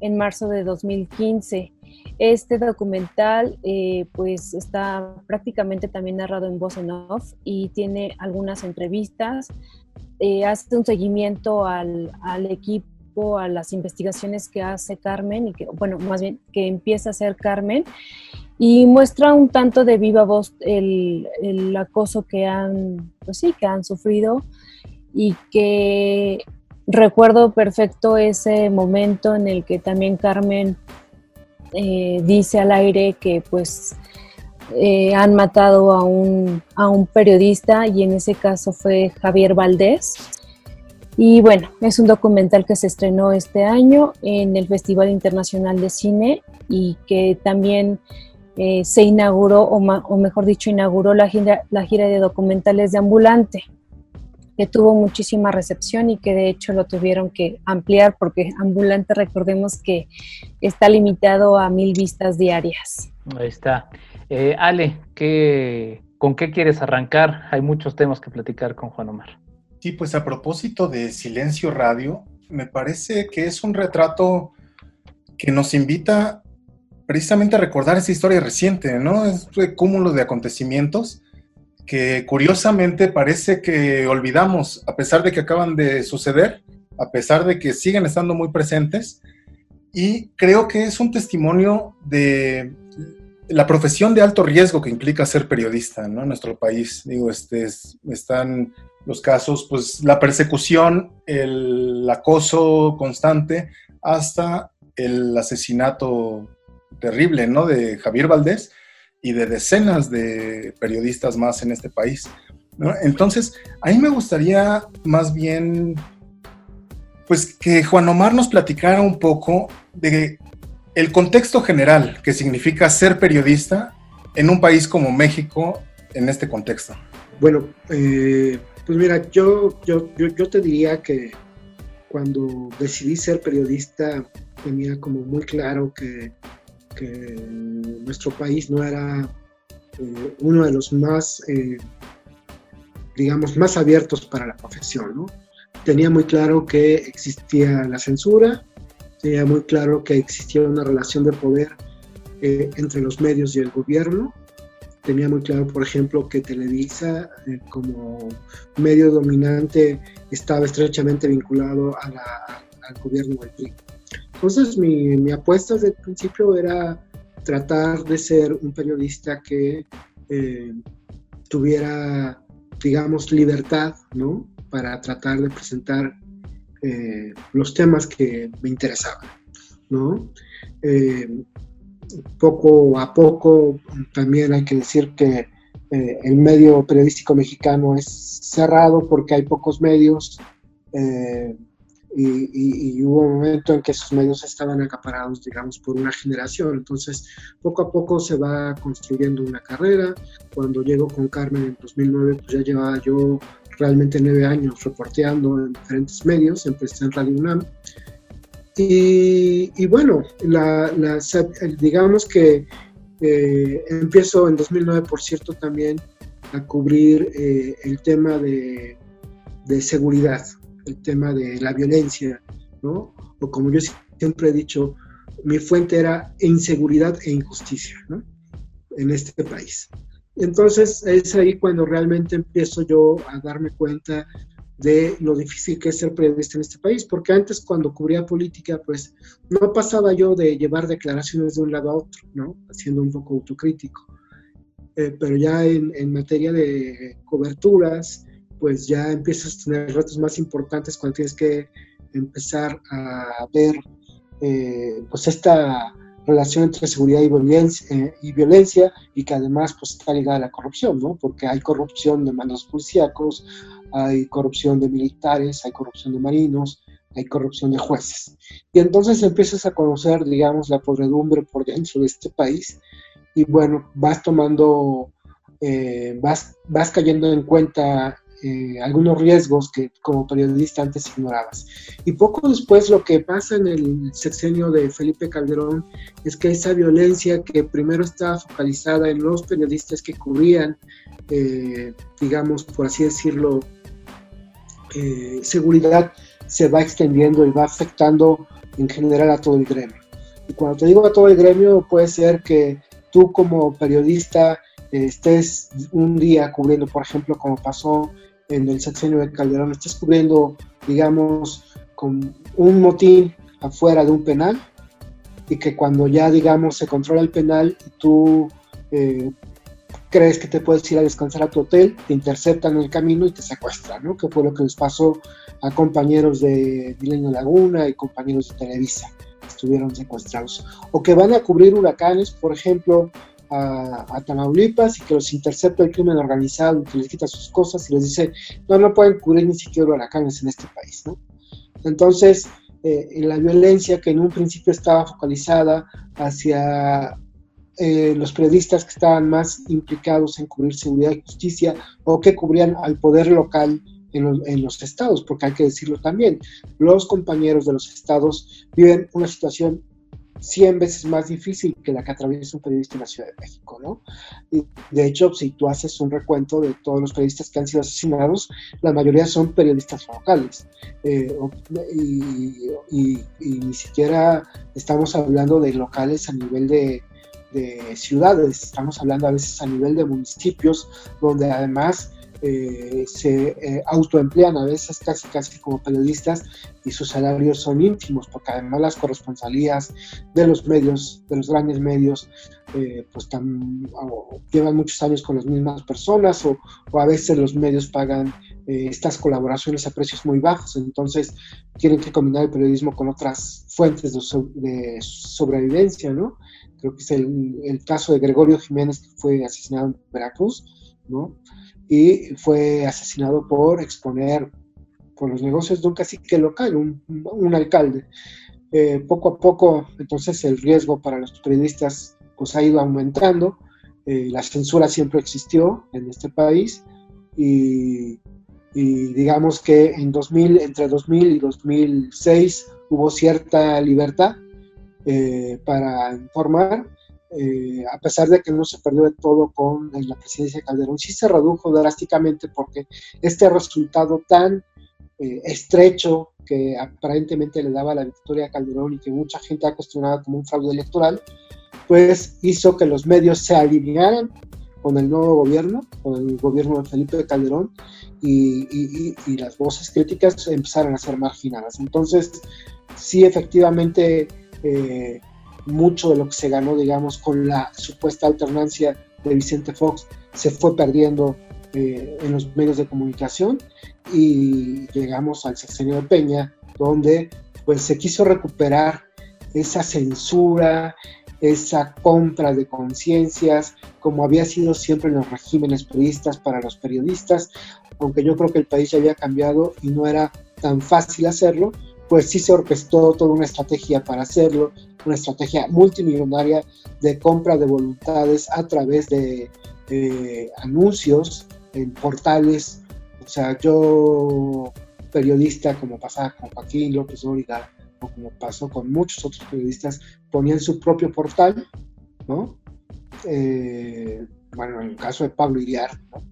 E: en marzo de 2015. Este documental eh, pues está prácticamente también narrado en voz en off y tiene algunas entrevistas, eh, hace un seguimiento al, equipo, a las investigaciones que hace Carmen y que, bueno, más bien que empieza a hacer Carmen y muestra un tanto de viva voz el, el acoso que han, pues sí, que han sufrido y que recuerdo perfecto ese momento en el que también Carmen eh, dice al aire que pues eh, han matado a un, a un periodista y en ese caso fue Javier Valdés. Y bueno, es un documental que se estrenó este año en el Festival Internacional de Cine y que también eh, se inauguró, o, o, mejor dicho, inauguró la gira, la gira de documentales de Ambulante que tuvo muchísima recepción y que de hecho lo tuvieron que ampliar porque Ambulante recordemos que está limitado a mil vistas diarias.
C: Ahí está. Eh, Ale, ¿qué, ¿con qué quieres arrancar? Hay muchos temas que platicar con Juan Omar.
F: Sí, pues a propósito de Silencio Radio, me parece que es un retrato que nos invita precisamente a recordar esa historia reciente, ¿no? Este cúmulo de acontecimientos que curiosamente parece que olvidamos, a pesar de que acaban de suceder, a pesar de que siguen estando muy presentes, y creo que es un testimonio de la profesión de alto riesgo que implica ser periodista ¿no? en nuestro país. Digo, este, están los casos, pues la persecución, el acoso constante, hasta el asesinato terrible ¿no? de Javier Valdés, y de decenas de periodistas más en este país. Entonces, a mí me gustaría más bien, pues que Juan Omar nos platicara un poco de el contexto general que significa ser periodista en un país como México en este contexto.
G: Bueno, eh, pues mira, yo, yo, yo, yo te diría que cuando decidí ser periodista tenía como muy claro que nuestro país no era eh, uno de los más, eh, digamos, más abiertos para la profesión. Tenía muy claro que existía la censura, tenía muy claro que existía una relación de poder eh, entre los medios y el gobierno. Tenía muy claro, por ejemplo, que Televisa, como medio dominante, estaba estrechamente vinculado al gobierno del PRI. Entonces mi, apuesta desde el principio era tratar de ser un periodista que eh, tuviera, digamos, libertad, ¿no? Para tratar de presentar eh, los temas que me interesaban, ¿no? Eh, poco a poco también hay que decir que el medio periodístico mexicano es cerrado porque hay pocos medios y, hubo un momento en que esos medios estaban acaparados, digamos, por una generación. Entonces, poco a poco se va construyendo una carrera. Cuando llego con Carmen en 2009, pues ya llevaba yo realmente nueve años reporteando en diferentes medios, empecé en Radio UNAM. Y, bueno, la, digamos que eh, empiezo en 2009, por cierto, también a cubrir eh, el tema de, de seguridad el tema de la violencia, ¿no? O como yo siempre he dicho, mi fuente era inseguridad e injusticia, ¿no? En este país. Entonces es ahí cuando realmente empiezo yo a darme cuenta de lo difícil que es ser periodista en este país, porque antes cuando cubría política, pues no pasaba yo de llevar declaraciones de un lado a otro, ¿no? Haciendo un poco autocrítico. Eh, pero ya en, en, materia de coberturas, pues ya empiezas a tener retos más importantes cuando tienes que empezar a ver eh, pues esta relación entre seguridad y violencia, eh, y violencia y que además pues está ligada a la corrupción, ¿no? Porque hay corrupción de mandos policíacos, hay corrupción de militares, hay corrupción de marinos, hay corrupción de jueces. Y entonces empiezas a conocer, digamos, la podredumbre por dentro de este país y bueno, vas tomando, eh, vas, vas cayendo en cuenta eh, algunos riesgos que como periodista antes ignorabas. Y poco después lo que pasa en el sexenio de Felipe Calderón es que esa violencia que primero estaba focalizada en los periodistas que cubrían, eh, digamos, por así decirlo, eh, seguridad, se va extendiendo y va afectando en general a todo el gremio. Y cuando te digo a todo el gremio, puede ser que tú como periodista estés un día cubriendo, por ejemplo, como pasó en el sexenio de Calderón, estás cubriendo, digamos, con un motín afuera de un penal y que cuando ya, digamos, se controla el penal tú eh, crees que te puedes ir a descansar a tu hotel, te interceptan en el camino y te secuestran, ¿no? Que fue lo que les pasó a compañeros de Milenio Laguna y compañeros de Televisa, estuvieron secuestrados. O que van a cubrir huracanes, por ejemplo, a, Tamaulipas y que los intercepta el crimen organizado, que les quita sus cosas y les dice, no, no pueden cubrir ni siquiera huracanes en este país, ¿no? Entonces, eh, la violencia que en un principio estaba focalizada hacia eh, los periodistas que estaban más implicados en cubrir seguridad y justicia o que cubrían al poder local en en los, estados, porque hay que decirlo también, los compañeros de los estados viven una situación 100 veces más difícil que la que atraviesa un periodista en la Ciudad de México, ¿no? Y de hecho, si tú haces un recuento de todos los periodistas que han sido asesinados, la mayoría son periodistas locales. Eh, y, ni siquiera estamos hablando de locales a nivel de, de ciudades, estamos hablando a veces a nivel de municipios, donde además eh, se eh, autoemplean a veces casi casi como periodistas y sus salarios son ínfimos porque además las corresponsalías de los medios, de los grandes medios, eh, pues llevan muchos años con las mismas personas o, a veces los medios pagan estas colaboraciones a precios muy bajos, entonces tienen que combinar el periodismo con otras fuentes de, sobrevivencia, ¿no? Creo que es el, el caso de Gregorio Jiménez que fue asesinado en Veracruz, ¿no? y fue asesinado por exponer por los negocios de un cacique local, un, alcalde. Eh, poco a poco, entonces, el riesgo para los periodistas pues, ha ido aumentando. Eh, la censura siempre existió en este país y, digamos que en 2000, entre 2000 y 2006 hubo cierta libertad eh, para informar, eh, a pesar de que no se perdió de todo con la presidencia de Calderón, sí se redujo drásticamente porque este resultado tan eh, estrecho que aparentemente le daba la victoria a Calderón y que mucha gente ha cuestionado como un fraude electoral, pues hizo que los medios se alinearan con el nuevo gobierno, con el gobierno de Felipe Calderón, y, y las voces críticas empezaron a ser marginadas. Entonces, sí, efectivamente, eh, mucho de lo que se ganó, digamos, con la supuesta alternancia de Vicente Fox, se fue perdiendo eh, en los medios de comunicación y llegamos al sexenio de Peña, donde pues se quiso recuperar esa censura, esa compra de conciencias, como había sido siempre en los regímenes periodistas para los periodistas, aunque yo creo que el país ya había cambiado y no era tan fácil hacerlo, pues sí se orquestó toda una estrategia para hacerlo, una estrategia multimillonaria de compra de voluntades a través de anuncios en portales. O sea, yo, periodista, como pasaba con Joaquín López Dóriga, o como pasó con muchos otros periodistas, ponían su propio portal, ¿no? Eh, bueno, en el caso de Pablo Iriar, ¿no?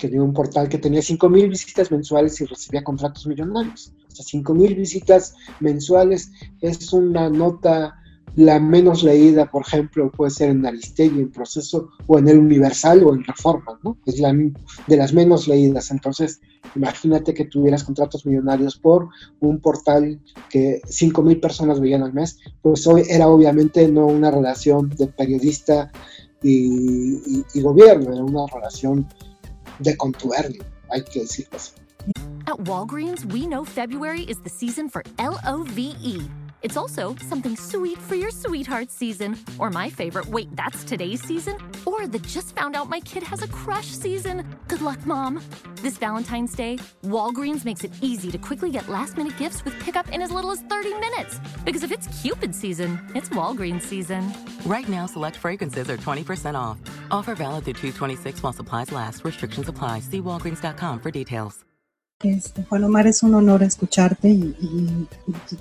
G: tenía un portal que tenía 5.000 visitas mensuales y recibía contratos millonarios. O sea, 5.000 visitas mensuales es una nota la menos leída, por ejemplo, puede ser en Aristegui, en Proceso, o en El Universal, o en Reforma, ¿no? Es la de las menos leídas. Entonces, imagínate que tuvieras contratos millonarios por un portal que 5.000 personas veían al mes, pues hoy era obviamente no una relación de periodista y, gobierno, era una relación de contubernio, hay que decirlo así.
M: At Walgreens, we know February is the season for L-O-V-E. It's also something sweet for your sweetheart season. Or my favorite, wait, that's today's season? Or the just found out my kid has a crush season. Good luck, Mom. This Valentine's Day, Walgreens makes it easy to quickly get last minute gifts with pickup in as little as 30 minutes. Because if it's Cupid season, it's Walgreens season.
N: Right now, select fragrances are 20% off. Offer valid through 226 while supplies last. Restrictions apply. See walgreens.com for details.
D: Este, Juan Omar, es un honor escucharte y,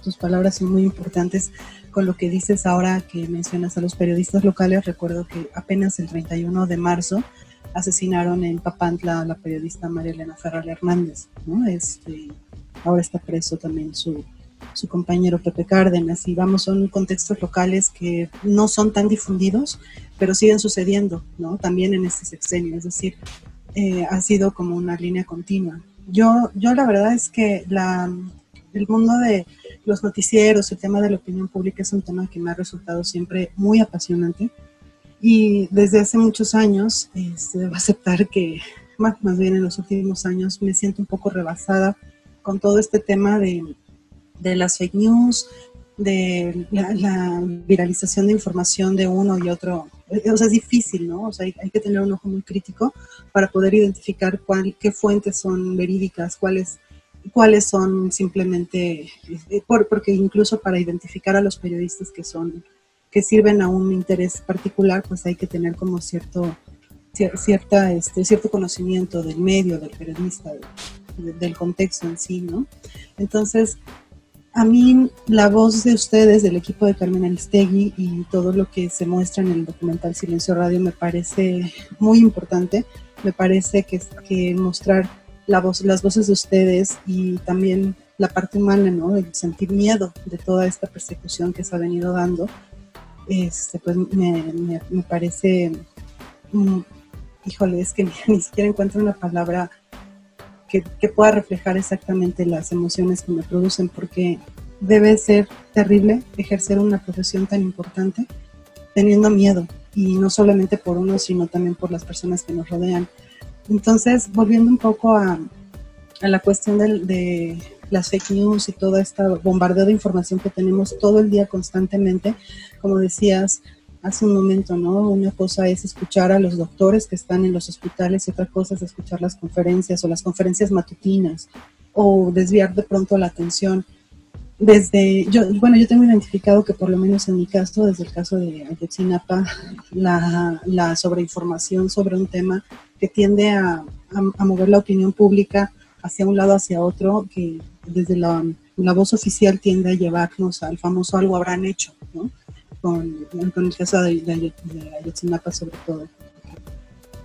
D: tus palabras son muy importantes con lo que dices ahora que mencionas a los periodistas locales. Recuerdo que apenas el 31 de marzo asesinaron en Papantla a la periodista María Elena Ferral Hernández. ¿no? Este, ahora está preso también su, compañero Pepe Cárdenas y vamos, son contextos locales que no son tan difundidos, pero siguen sucediendo, ¿no? También en este sexenio, es decir, eh, ha sido como una línea continua. Yo, yo la verdad es que la, el mundo de los noticieros, el tema de la opinión pública es un tema que me ha resultado siempre muy apasionante. Y desde hace muchos años, este, debo aceptar que, más, más bien en los últimos años, me siento un poco rebasada con todo este tema de, las fake news, de la, viralización de información de uno y otro o sea, es difícil, ¿no? O sea, hay, que tener un ojo muy crítico para poder identificar cuál, qué fuentes son verídicas, cuáles cuáles son simplemente, eh, porque incluso para identificar a los periodistas que son, que sirven a un interés particular, pues hay que tener como cierto, cierta, este, cierto conocimiento del medio, del periodista, del contexto en sí, ¿no? Entonces, a mí la voz de ustedes, del equipo de Carmen Aristegui y todo lo que se muestra en el documental Silencio Radio me parece muy importante. Me parece que, que mostrar la voz, las voces de ustedes y también la parte humana, ¿no? El sentir miedo de toda esta persecución que se ha venido dando, este, pues me, me, parece, mm, híjole, es que ni siquiera encuentro una palabra que, pueda reflejar exactamente las emociones que me producen, porque debe ser terrible ejercer una profesión tan importante teniendo miedo, y no solamente por uno, sino también por las personas que nos rodean. Entonces, volviendo un poco a, a la cuestión de, de, las fake news y todo este bombardeo de información que tenemos todo el día constantemente, como decías, hace un momento, ¿no? Una cosa es escuchar a los doctores que están en los hospitales y otra cosa es escuchar las conferencias o las conferencias matutinas o desviar de pronto la atención. Desde, yo, bueno, yo tengo identificado que por lo menos en mi caso, desde el caso de Ayotzinapa, la, la sobreinformación sobre un tema que tiende a, a, mover la opinión pública hacia un lado, hacia otro, que desde la, la voz oficial tiende a llevarnos al famoso algo habrán hecho, ¿no? con, el caso de, de, Ayotzinapa sobre todo.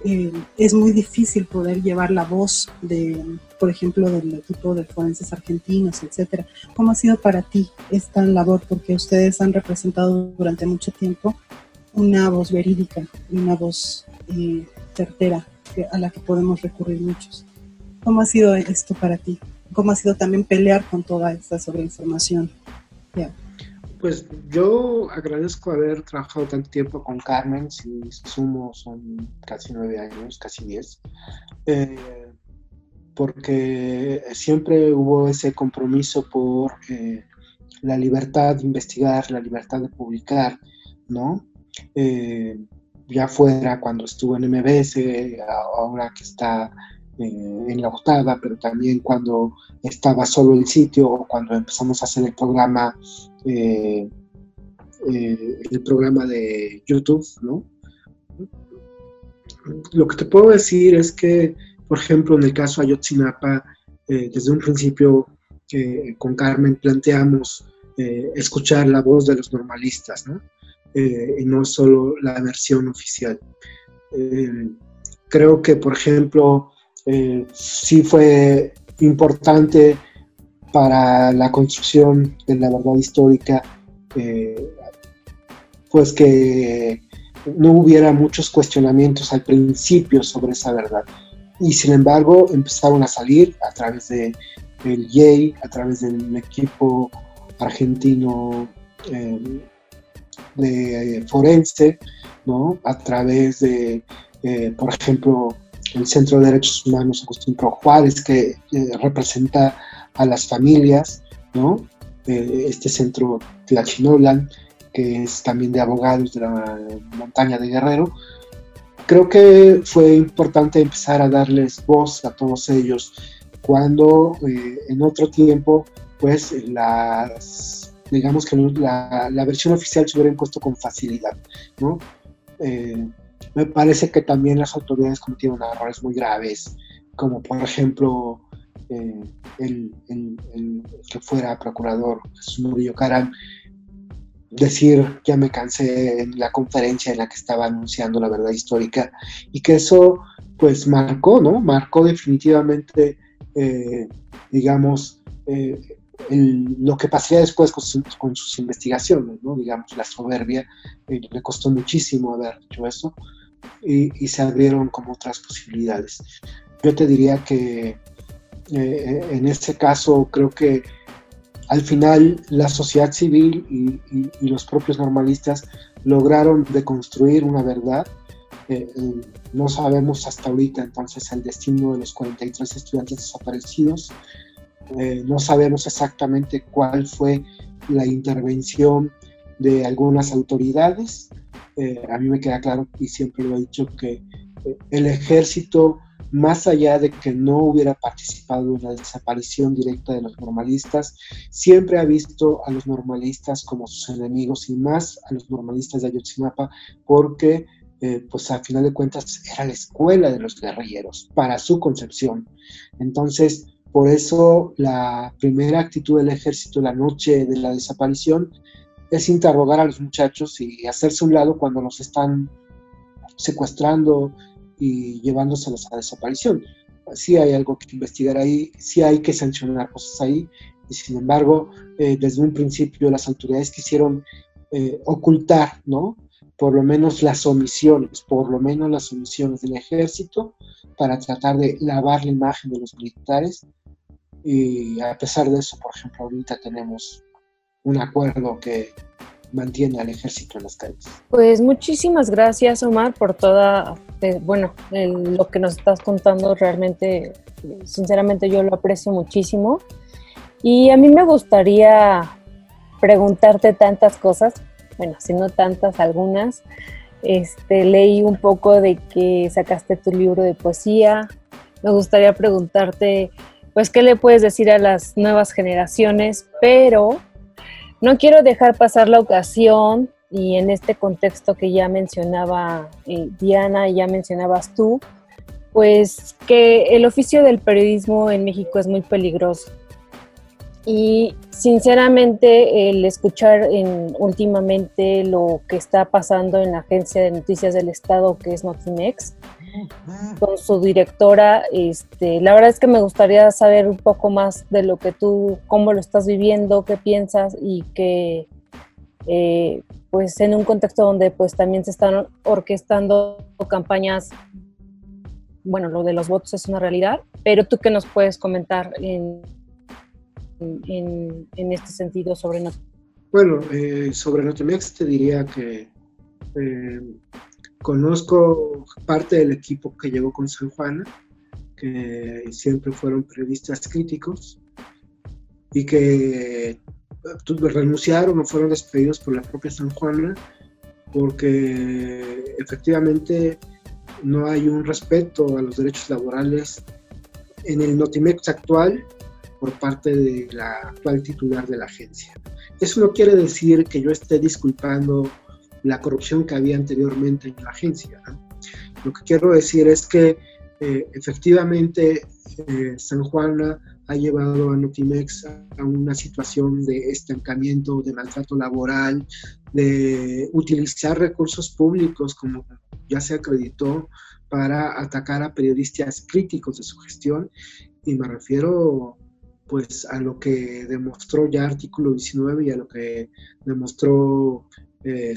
D: Eh, es muy difícil poder llevar la voz de, por ejemplo, del equipo de forenses argentinos, etcétera. ¿Cómo ha sido para ti esta labor? Porque ustedes han representado durante mucho tiempo una voz verídica, una voz eh, certera a la que podemos recurrir muchos. ¿Cómo ha sido esto para ti? ¿Cómo ha sido también pelear con toda esta sobreinformación?
G: Pues yo agradezco haber trabajado tanto tiempo con Carmen, si sumo son casi nueve años, casi diez, eh, porque siempre hubo ese compromiso por eh, la libertad de investigar, la libertad de publicar, ¿no? Eh, ya fuera cuando estuvo en MBS, ahora que está eh, en la octava, pero también cuando estaba solo el sitio o cuando empezamos a hacer el programa, eh, eh, el programa de YouTube, ¿no? Lo que te puedo decir es que, por ejemplo, en el caso Ayotzinapa, desde un principio con Carmen planteamos escuchar la voz de los normalistas, ¿no? y no solo la versión oficial. creo que, por ejemplo, eh, sí fue importante para la construcción de la verdad histórica, eh, pues que no hubiera muchos cuestionamientos al principio sobre esa verdad. Y sin embargo empezaron a salir a través de el a través del equipo argentino eh, de forense, ¿no? a través de, por ejemplo, el Centro de Derechos Humanos Agustín Pro Juárez, que eh, representa a las familias, ¿no? Eh, este centro Tlachinolan, que es también de abogados de la montaña de Guerrero. Creo que fue importante empezar a darles voz a todos ellos cuando eh, en otro tiempo, pues las, digamos que la, versión oficial se hubiera impuesto con facilidad, ¿no? Me parece que también las autoridades cometieron errores muy graves, como por ejemplo eh, el, que fuera procurador Jesús Murillo Caram decir ya me cansé en la conferencia en la que estaba anunciando la verdad histórica y que eso pues marcó, ¿no? Marcó definitivamente, eh, digamos, eh, lo que pasaría después con, con, sus investigaciones, ¿no? Digamos, la soberbia, le costó muchísimo haber dicho eso y, se abrieron como otras posibilidades. Yo te diría que eh, en este caso creo que al final la sociedad civil y, los propios normalistas lograron deconstruir una verdad. Eh, eh, no sabemos hasta ahorita entonces el destino de los 43 estudiantes desaparecidos. no sabemos exactamente cuál fue la intervención de algunas autoridades. Eh, a mí me queda claro y siempre lo he dicho que eh, el ejército, más allá de que no hubiera participado en la desaparición directa de los normalistas, siempre ha visto a los normalistas como sus enemigos y más a los normalistas de Ayotzinapa porque eh, pues a final de cuentas era la escuela de los guerrilleros para su concepción. Entonces, por eso la primera actitud del ejército la noche de la desaparición es interrogar a los muchachos y hacerse un lado cuando los están secuestrando y llevándoselos a desaparición. Sí hay algo que investigar ahí, sí hay que sancionar cosas ahí, y sin embargo, eh, desde un principio las autoridades quisieron eh, ocultar, ¿no? Por lo menos las omisiones, por lo menos las omisiones del ejército, para tratar de lavar la imagen de los militares. Y a pesar de eso, por ejemplo, ahorita tenemos un acuerdo que mantiene al ejército en las calles.
E: Pues muchísimas gracias Omar por toda, eh, bueno, lo que nos estás contando realmente, sinceramente yo lo aprecio muchísimo. Y a mí me gustaría preguntarte tantas cosas, bueno, si no tantas, algunas. Este, leí un poco de que sacaste tu libro de poesía. Me gustaría preguntarte, pues, ¿qué le puedes decir a las nuevas generaciones? Pero no quiero dejar pasar la ocasión y en este contexto que ya mencionaba eh, Diana y ya mencionabas tú, pues que el oficio del periodismo en México es muy peligroso. Y sinceramente el escuchar en, últimamente lo que está pasando en la agencia de noticias del Estado, que es Notimex, con su directora, este, la verdad es que me gustaría saber un poco más de lo que tú, cómo lo estás viviendo, qué piensas y que, eh, pues en un contexto donde pues también se están orquestando campañas, bueno, lo de los votos es una realidad, pero tú qué nos puedes comentar en, en, este sentido sobre
G: Bueno, eh, sobre Notimex te diría que eh, Conozco parte del equipo que llegó con San Juana, que siempre fueron periodistas críticos y que eh, renunciaron o fueron despedidos por la propia San Juana porque efectivamente no hay un respeto a los derechos laborales en el Notimex actual por parte de la actual titular de la agencia. Eso no quiere decir que yo esté disculpando la corrupción que había anteriormente en la agencia. Lo que quiero decir es que eh, efectivamente eh, San Juana ha llevado a Notimex a una situación de estancamiento, de maltrato laboral, de utilizar recursos públicos como ya se acreditó para atacar a periodistas críticos de su gestión y me refiero pues a lo que demostró ya artículo 19 y a lo que demostró eh.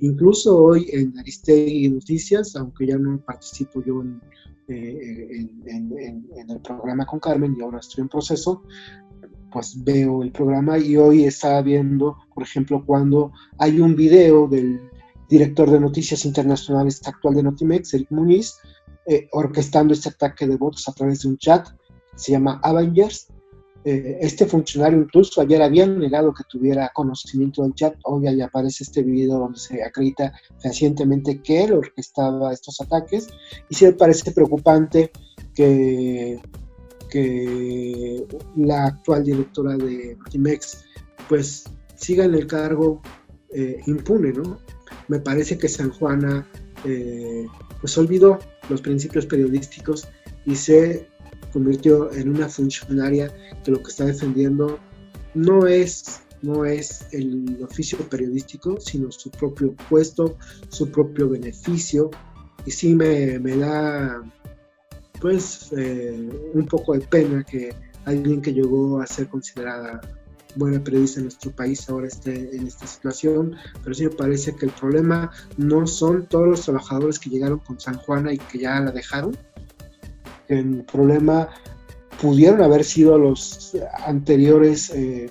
G: Incluso hoy en Aristegui Noticias, aunque ya no participo yo en, eh, en, el programa con Carmen y ahora estoy en proceso, pues veo el programa y hoy estaba viendo, por ejemplo, cuando hay un video del director de noticias internacionales actual de Notimex, Eric Muniz, eh, orquestando este ataque de votos a través de un chat, se llama Avengers. Eh, este funcionario incluso ayer había negado que tuviera conocimiento del chat, hoy ahí aparece este video donde se acredita fehacientemente que él orquestaba estos ataques, y sí me parece preocupante que, la actual directora de Notimex pues siga en el cargo eh, impune, ¿no? me parece que San Juana eh, pues olvidó los principios periodísticos y se convirtió en una funcionaria que lo que está defendiendo no es no es el oficio periodístico, sino su propio puesto, su propio beneficio. Y sí me, da pues eh, un poco de pena que alguien que llegó a ser considerada buena periodista en nuestro país ahora esté en esta situación, pero sí me parece que el problema no son todos los trabajadores que llegaron con San Juana y que ya la dejaron. El problema pudieron haber sido los anteriores, eh,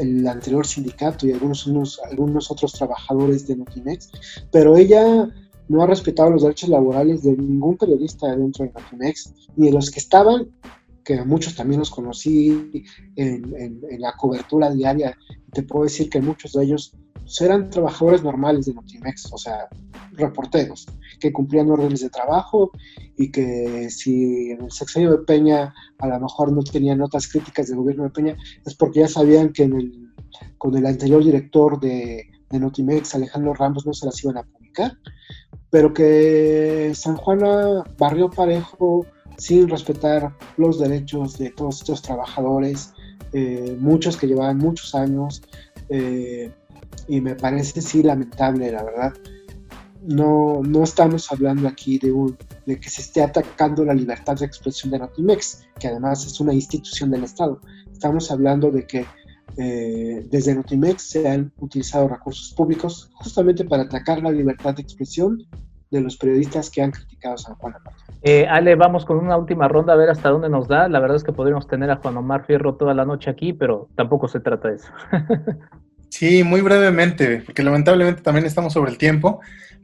G: el anterior sindicato y algunos, unos, algunos otros trabajadores de Notimex, pero ella no ha respetado los derechos laborales de ningún periodista dentro de Notimex, ni de los que estaban que muchos también los conocí en, la cobertura diaria. Te puedo decir que muchos de ellos pues, eran trabajadores normales de Notimex, o sea, reporteros, que cumplían órdenes de trabajo y que si en el sexenio de Peña a lo mejor no tenían notas críticas del gobierno de Peña, es porque ya sabían que en el, con el anterior director de, de Notimex, Alejandro Ramos, no se las iban a publicar, pero que San Juana barrió parejo sin respetar los derechos de todos estos trabajadores, eh, muchos que llevaban muchos años, eh, y me parece sí lamentable, la verdad. No, no estamos hablando aquí de, un, de que se esté atacando la libertad de expresión de Notimex, que además es una institución del Estado. Estamos hablando de que eh, desde Notimex se han utilizado recursos públicos justamente para atacar la libertad de expresión de los periodistas que han criticado a San Juan
C: eh, Ale, vamos con una última ronda a ver hasta dónde nos da. La verdad es que podríamos tener a Juan Omar Fierro toda la noche aquí, pero tampoco se trata de eso.
F: sí, muy brevemente, porque lamentablemente también estamos sobre el tiempo,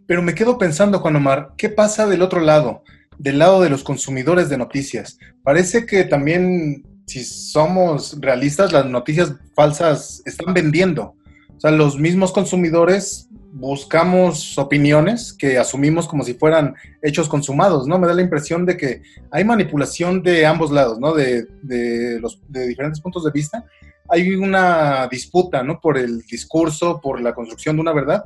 F: pero me quedo pensando, Juan Omar, ¿qué pasa del otro lado? Del lado de los consumidores de noticias. Parece que también, si somos realistas, las noticias falsas están vendiendo. O sea, los mismos consumidores buscamos opiniones que asumimos como si fueran hechos consumados, ¿no? Me da la impresión de que hay manipulación de ambos lados, ¿no? De, los, de diferentes puntos de vista. Hay una disputa, ¿no? Por el discurso, por la construcción de una verdad.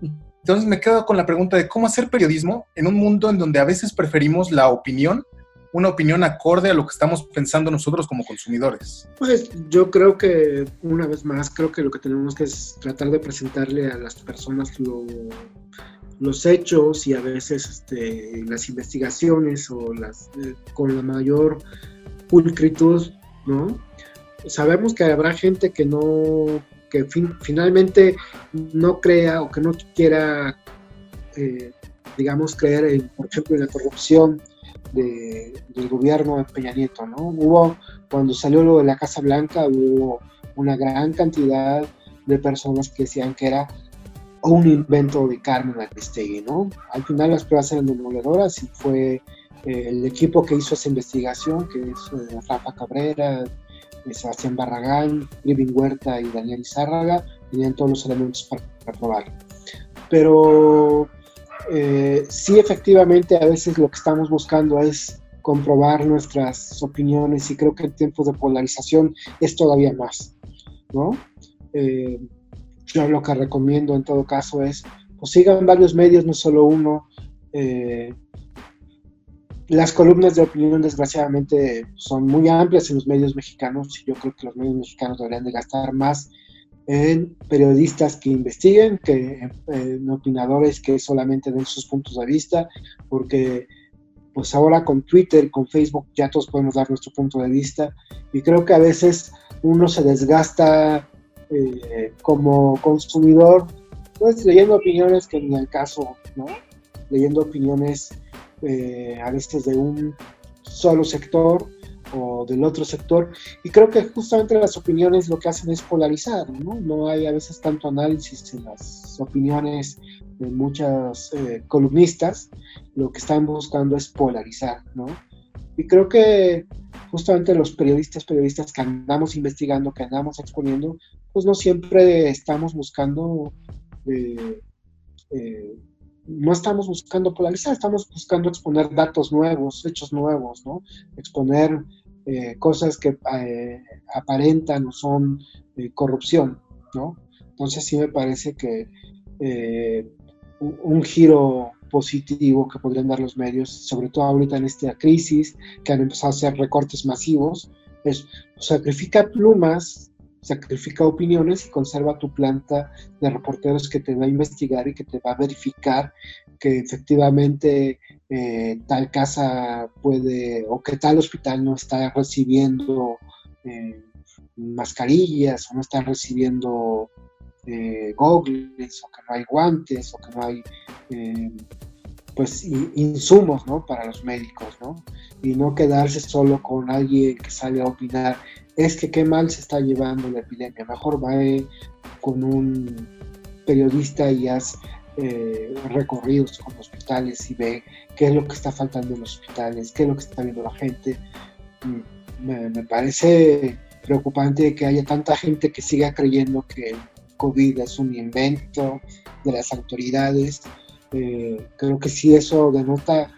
F: Entonces me quedo con la pregunta de cómo hacer periodismo en un mundo en donde a veces preferimos la opinión una opinión acorde a lo que estamos pensando nosotros como consumidores?
G: Pues yo creo que, una vez más, creo que lo que tenemos que es tratar de presentarle a las personas los hechos y a veces este, las investigaciones o las eh, con la mayor pulcritud, ¿no? Sabemos que habrá gente que no, que finalmente no crea o que no quiera, eh, digamos, creer, en, por ejemplo, en la corrupción del gobierno de Peña Nieto, ¿no? Hubo, cuando salió lo de la Casa Blanca, hubo una gran cantidad de personas que decían que era un invento de Carmen Aristegui, ¿no? Al final las pruebas eran demoledoras y fue eh, el equipo que hizo esa investigación, que es eh, Rafa Cabrera, Sebastián Barragán, Living Huerta y Daniel Izárraga, tenían todos los elementos para, para. Pero eh, sí efectivamente a veces lo que estamos buscando es comprobar nuestras opiniones y creo que en tiempos de polarización es todavía más, ¿no? Eh, yo lo que recomiendo en todo caso es, pues sigan varios medios, no solo uno. Eh, las columnas de opinión, desgraciadamente, son muy amplias en los medios mexicanos y yo creo que los medios mexicanos deberían de gastar más en periodistas que investiguen, que en opinadores que solamente den sus puntos de vista, porque pues ahora con Twitter, con Facebook, ya todos podemos dar nuestro punto de vista y creo que a veces uno se desgasta eh, como consumidor, pues leyendo opiniones que ni el caso, ¿no? Leyendo opiniones eh, a veces de un solo sector o del otro sector. Y creo que justamente las opiniones lo que hacen es polarizar, ¿no? No hay a veces tanto análisis en las opiniones de muchas eh, columnistas. Lo que están buscando es polarizar, ¿no? Y creo que justamente los periodistas, periodistas que andamos investigando, que andamos exponiendo, pues no siempre estamos buscando eh, eh, no estamos buscando polarizar, estamos buscando exponer datos nuevos, hechos nuevos, ¿no? Exponer eh, cosas que eh, aparentan o son eh, corrupción, ¿no? Entonces sí me parece que un, giro positivo que podrían dar los medios, sobre todo ahorita en esta crisis, que han empezado a hacer recortes masivos, es sacrifica plumas sacrifica opiniones y conserva tu planta de reporteros que te va a investigar y que te va a verificar que efectivamente eh, tal casa puede o que tal hospital no está recibiendo eh, mascarillas o no está recibiendo eh, gogles o que no hay guantes o que no hay pues insumos ¿no? para los médicos ¿no? y no quedarse solo con alguien que sale a opinar es que qué mal se está llevando la epidemia. Mejor va con un periodista y haz eh, recorridos con hospitales y ve qué es lo que está faltando en los hospitales, qué es lo que está viendo la gente. Mm, me, parece preocupante que haya tanta gente que siga creyendo que el COVID es un invento de las autoridades. Eh, creo que sí eso denota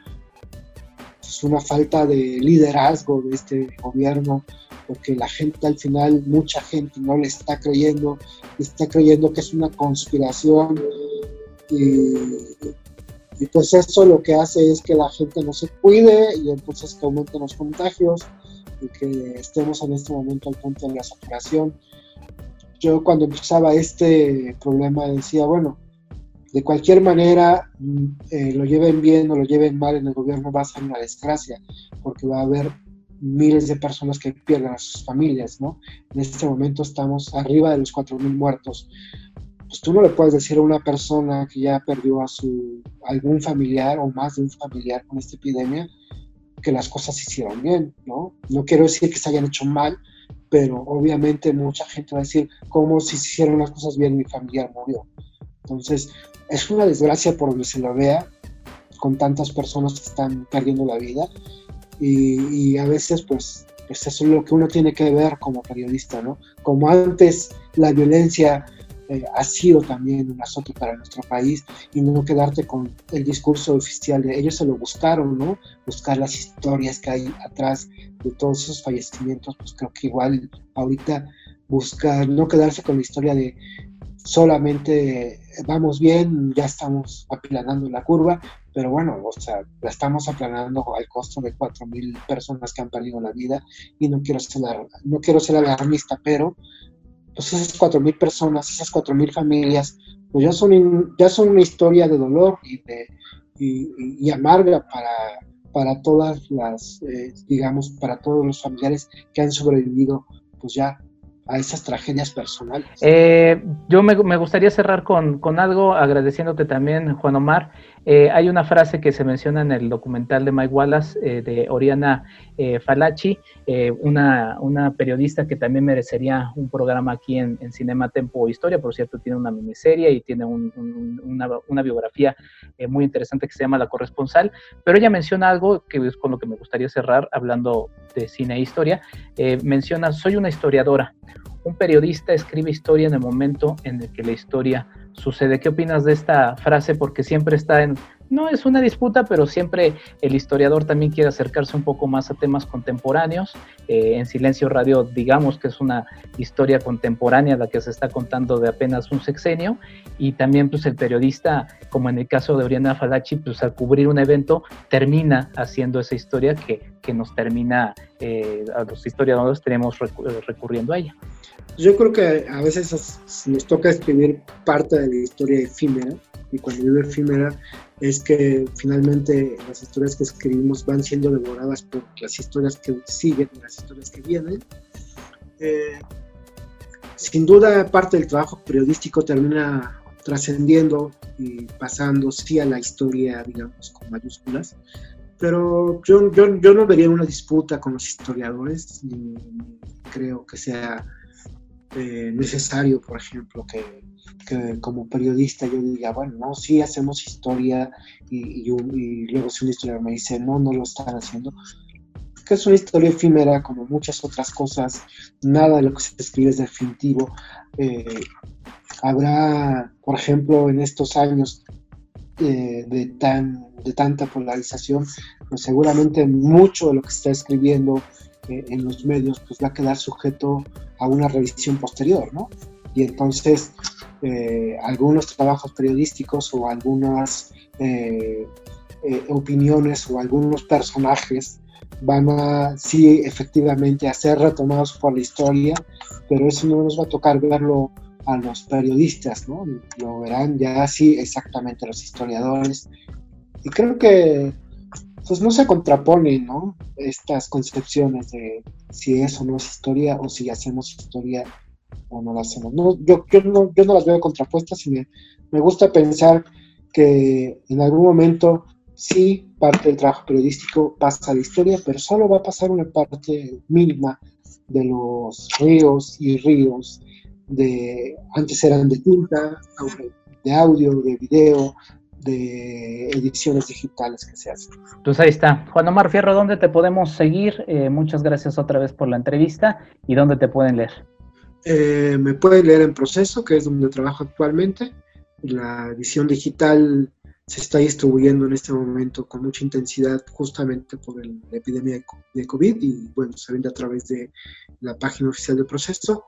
G: pues, una falta de liderazgo de este gobierno porque la gente al final, mucha gente no le está creyendo, está creyendo que es una conspiración y, pues eso lo que hace es que la gente no se cuide y entonces que aumenten los contagios y que estemos en este momento al punto de la saturación. Yo cuando empezaba este problema decía, bueno, de cualquier manera, mm, eh, lo lleven bien o lo lleven mal en el gobierno va a ser una desgracia, porque va a haber miles de personas que pierden a sus familias, ¿no? En este momento estamos arriba de los 4.000 muertos. Pues tú no le puedes decir a una persona que ya perdió a su algún familiar o más de un familiar con esta epidemia que las cosas se hicieron bien, ¿no? No quiero decir que se hayan hecho mal, pero obviamente mucha gente va a decir, ¿cómo si se hicieron las cosas bien mi familiar murió? Entonces, es una desgracia por donde se lo vea, con tantas personas que están perdiendo la vida y, a veces pues, pues, eso es lo que uno tiene que ver como periodista, ¿no? Como antes la violencia eh, ha sido también un azote para nuestro país y no quedarte con el discurso oficial de ellos se lo buscaron, ¿no? Buscar las historias que hay atrás de todos esos fallecimientos, pues creo que igual ahorita buscar, no quedarse con la historia de solamente vamos bien, ya estamos aplanando la curva, pero bueno, o sea, la estamos aplanando al costo de 4.000 personas que han perdido la vida y no quiero ser, no quiero ser alarmista, pero pues esas 4.000 personas, esas 4.000 familias, pues ya son, ya son una historia de dolor y, de, y, amarga para, para todas las, eh, digamos, para todos los familiares que han sobrevivido, pues ya a esas tragedias personales.
C: Eh, yo me, gustaría cerrar con, algo, agradeciéndote también, Juan Omar. Eh, hay una frase que se menciona en el documental de Mike Wallace, eh, de Oriana Falachi, una, una, periodista que también merecería un programa aquí en, Cinema Tempo Historia, por cierto, tiene una miniserie y tiene una, una, biografía muy interesante que se llama La Corresponsal, pero ella menciona algo que es con lo que me gustaría cerrar, hablando de cine e historia, menciona, soy una historiadora un periodista escribe historia en el momento en el que la historia sucede. ¿Qué opinas de esta frase? Porque siempre está en no es una disputa, pero siempre el historiador también quiere acercarse un poco más a temas contemporáneos. Eh, en Silencio Radio, digamos que es una historia contemporánea la que se está contando de apenas un sexenio, y también pues el periodista, como en el caso de Oriana Falachi, pues al cubrir un evento termina haciendo esa historia que, que nos termina, eh, a los historiadores tenemos recurriendo a ella.
G: Yo creo que a veces nos toca escribir parte de la historia efímera, y cuando digo efímera es que finalmente las historias que escribimos van siendo devoradas por las historias que siguen las historias que vienen. Eh, sin duda parte del trabajo periodístico termina trascendiendo y pasando sí a la historia, digamos, con mayúsculas, pero yo, yo, yo no vería una disputa con los historiadores, ni creo que sea eh, necesario, por ejemplo, que, como periodista yo diga, bueno, no, sí hacemos historia y, luego si un historiador me dice, no, no lo están haciendo, que es una historia efímera como muchas otras cosas, nada de lo que se escribe es definitivo. Eh, habrá, por ejemplo, en estos años eh, de, tan, de tanta polarización, pues seguramente mucho de lo que se está escribiendo en los medios pues va a quedar sujeto a una revisión posterior, ¿no? Y entonces eh, algunos trabajos periodísticos o algunas eh, eh, opiniones o algunos personajes van a, sí, efectivamente, a ser retomados por la historia, pero eso no nos va a tocar verlo a los periodistas, ¿no? Lo verán ya sí exactamente los historiadores. Y creo que pues no se contraponen, ¿no? Estas concepciones de si eso no es historia o si hacemos historia o no la hacemos. No, yo, yo, no, yo no las veo contrapuestas y me, me gusta pensar que en algún momento sí parte del trabajo periodístico pasa a la historia, pero solo va a pasar una parte mínima de los ríos y ríos de antes eran de tinta, de audio, de video, de ediciones digitales que se hacen.
C: Pues ahí está. Juan Omar Fierro, ¿dónde te podemos seguir? Eh, muchas gracias otra vez por la entrevista y dónde te pueden leer.
G: Eh, me pueden leer en proceso, que es donde trabajo actualmente. La edición digital se está distribuyendo en este momento con mucha intensidad justamente por la epidemia de COVID y bueno, se vende a través de la página oficial del proceso.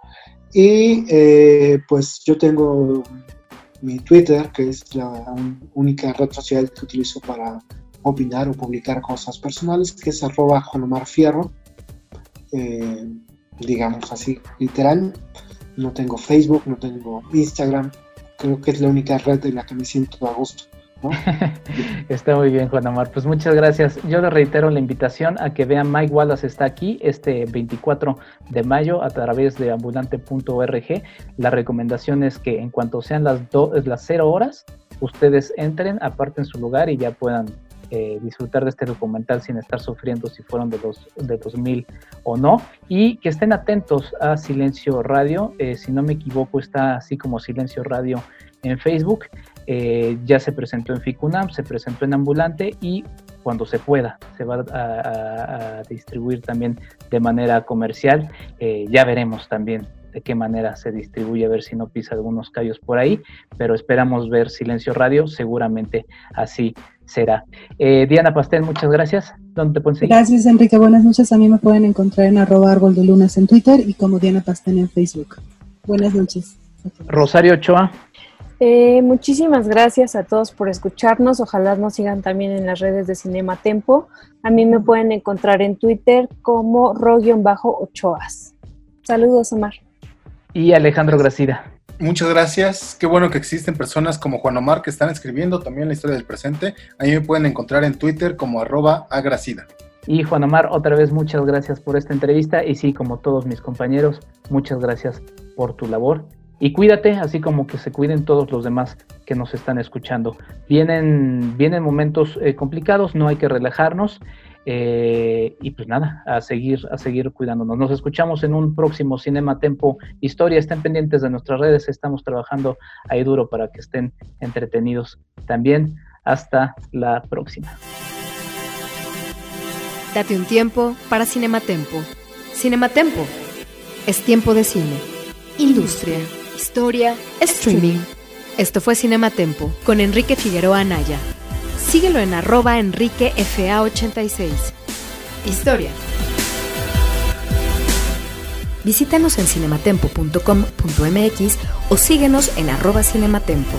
G: Y eh, pues yo tengo mi Twitter, que es la única red social que utilizo para opinar o publicar cosas personales, que es arroba Juan Fierro, eh, digamos así, literal. No tengo Facebook, no tengo Instagram, creo que es la única red en la que me siento a gusto.
C: está muy bien, Juan Omar. Pues muchas gracias. Yo le reitero la invitación a que vean Mike Wallace está aquí este 24 de mayo a través de ambulante.org. La recomendación es que en cuanto sean las, las 0 horas, ustedes entren, aparten su lugar y ya puedan eh, disfrutar de este documental sin estar sufriendo si fueron de los de 2000 o no. Y que estén atentos a Silencio Radio. Eh, si no me equivoco está así como Silencio Radio en Facebook. Eh, ya se presentó en FICUNAM, se presentó en Ambulante y cuando se pueda se va a, distribuir también de manera comercial. Ya veremos también de qué manera se distribuye, a ver si no pisa algunos callos por ahí, pero esperamos ver Silencio Radio, seguramente así será. Eh, Diana Pastel, muchas gracias. ¿Dónde te pueden seguir?
D: Gracias, Enrique. Buenas noches. A mí me pueden encontrar en arroba árbol de lunas en Twitter y como Diana Pastel en Facebook. Buenas noches.
C: Rosario Ochoa.
E: Eh, muchísimas gracias a todos por escucharnos. Ojalá nos sigan también en las redes de Cinema Tempo. A mí me pueden encontrar en Twitter como ro-ochoas. Saludos, Omar.
C: Y Alejandro Gracida.
F: Muchas gracias. Qué bueno que existen personas como Juan Omar que están escribiendo también la historia del presente. A mí me pueden encontrar en Twitter como arroba agracida.
C: Y Juan Omar, otra vez muchas gracias por esta entrevista y sí, como todos mis compañeros, muchas gracias por tu labor y cuídate, así como que se cuiden todos los demás que nos están escuchando. Vienen, vienen momentos eh, complicados, no hay que relajarnos. Eh, y pues nada, a seguir, a seguir cuidándonos. Nos escuchamos en un próximo Cinema Tempo Historia. Estén pendientes de nuestras redes, estamos trabajando ahí duro para que estén entretenidos también. Hasta la próxima.
A: Date un tiempo para Cinema Tempo. Cinema Tempo. Es tiempo de cine. Industria historia, streaming. Esto fue Cinema Tempo con Enrique Figueroa Anaya. Síguelo en arroba enriquefa86. Historia. Visítanos en cinematempo.com.mx o síguenos en arroba cinematempo.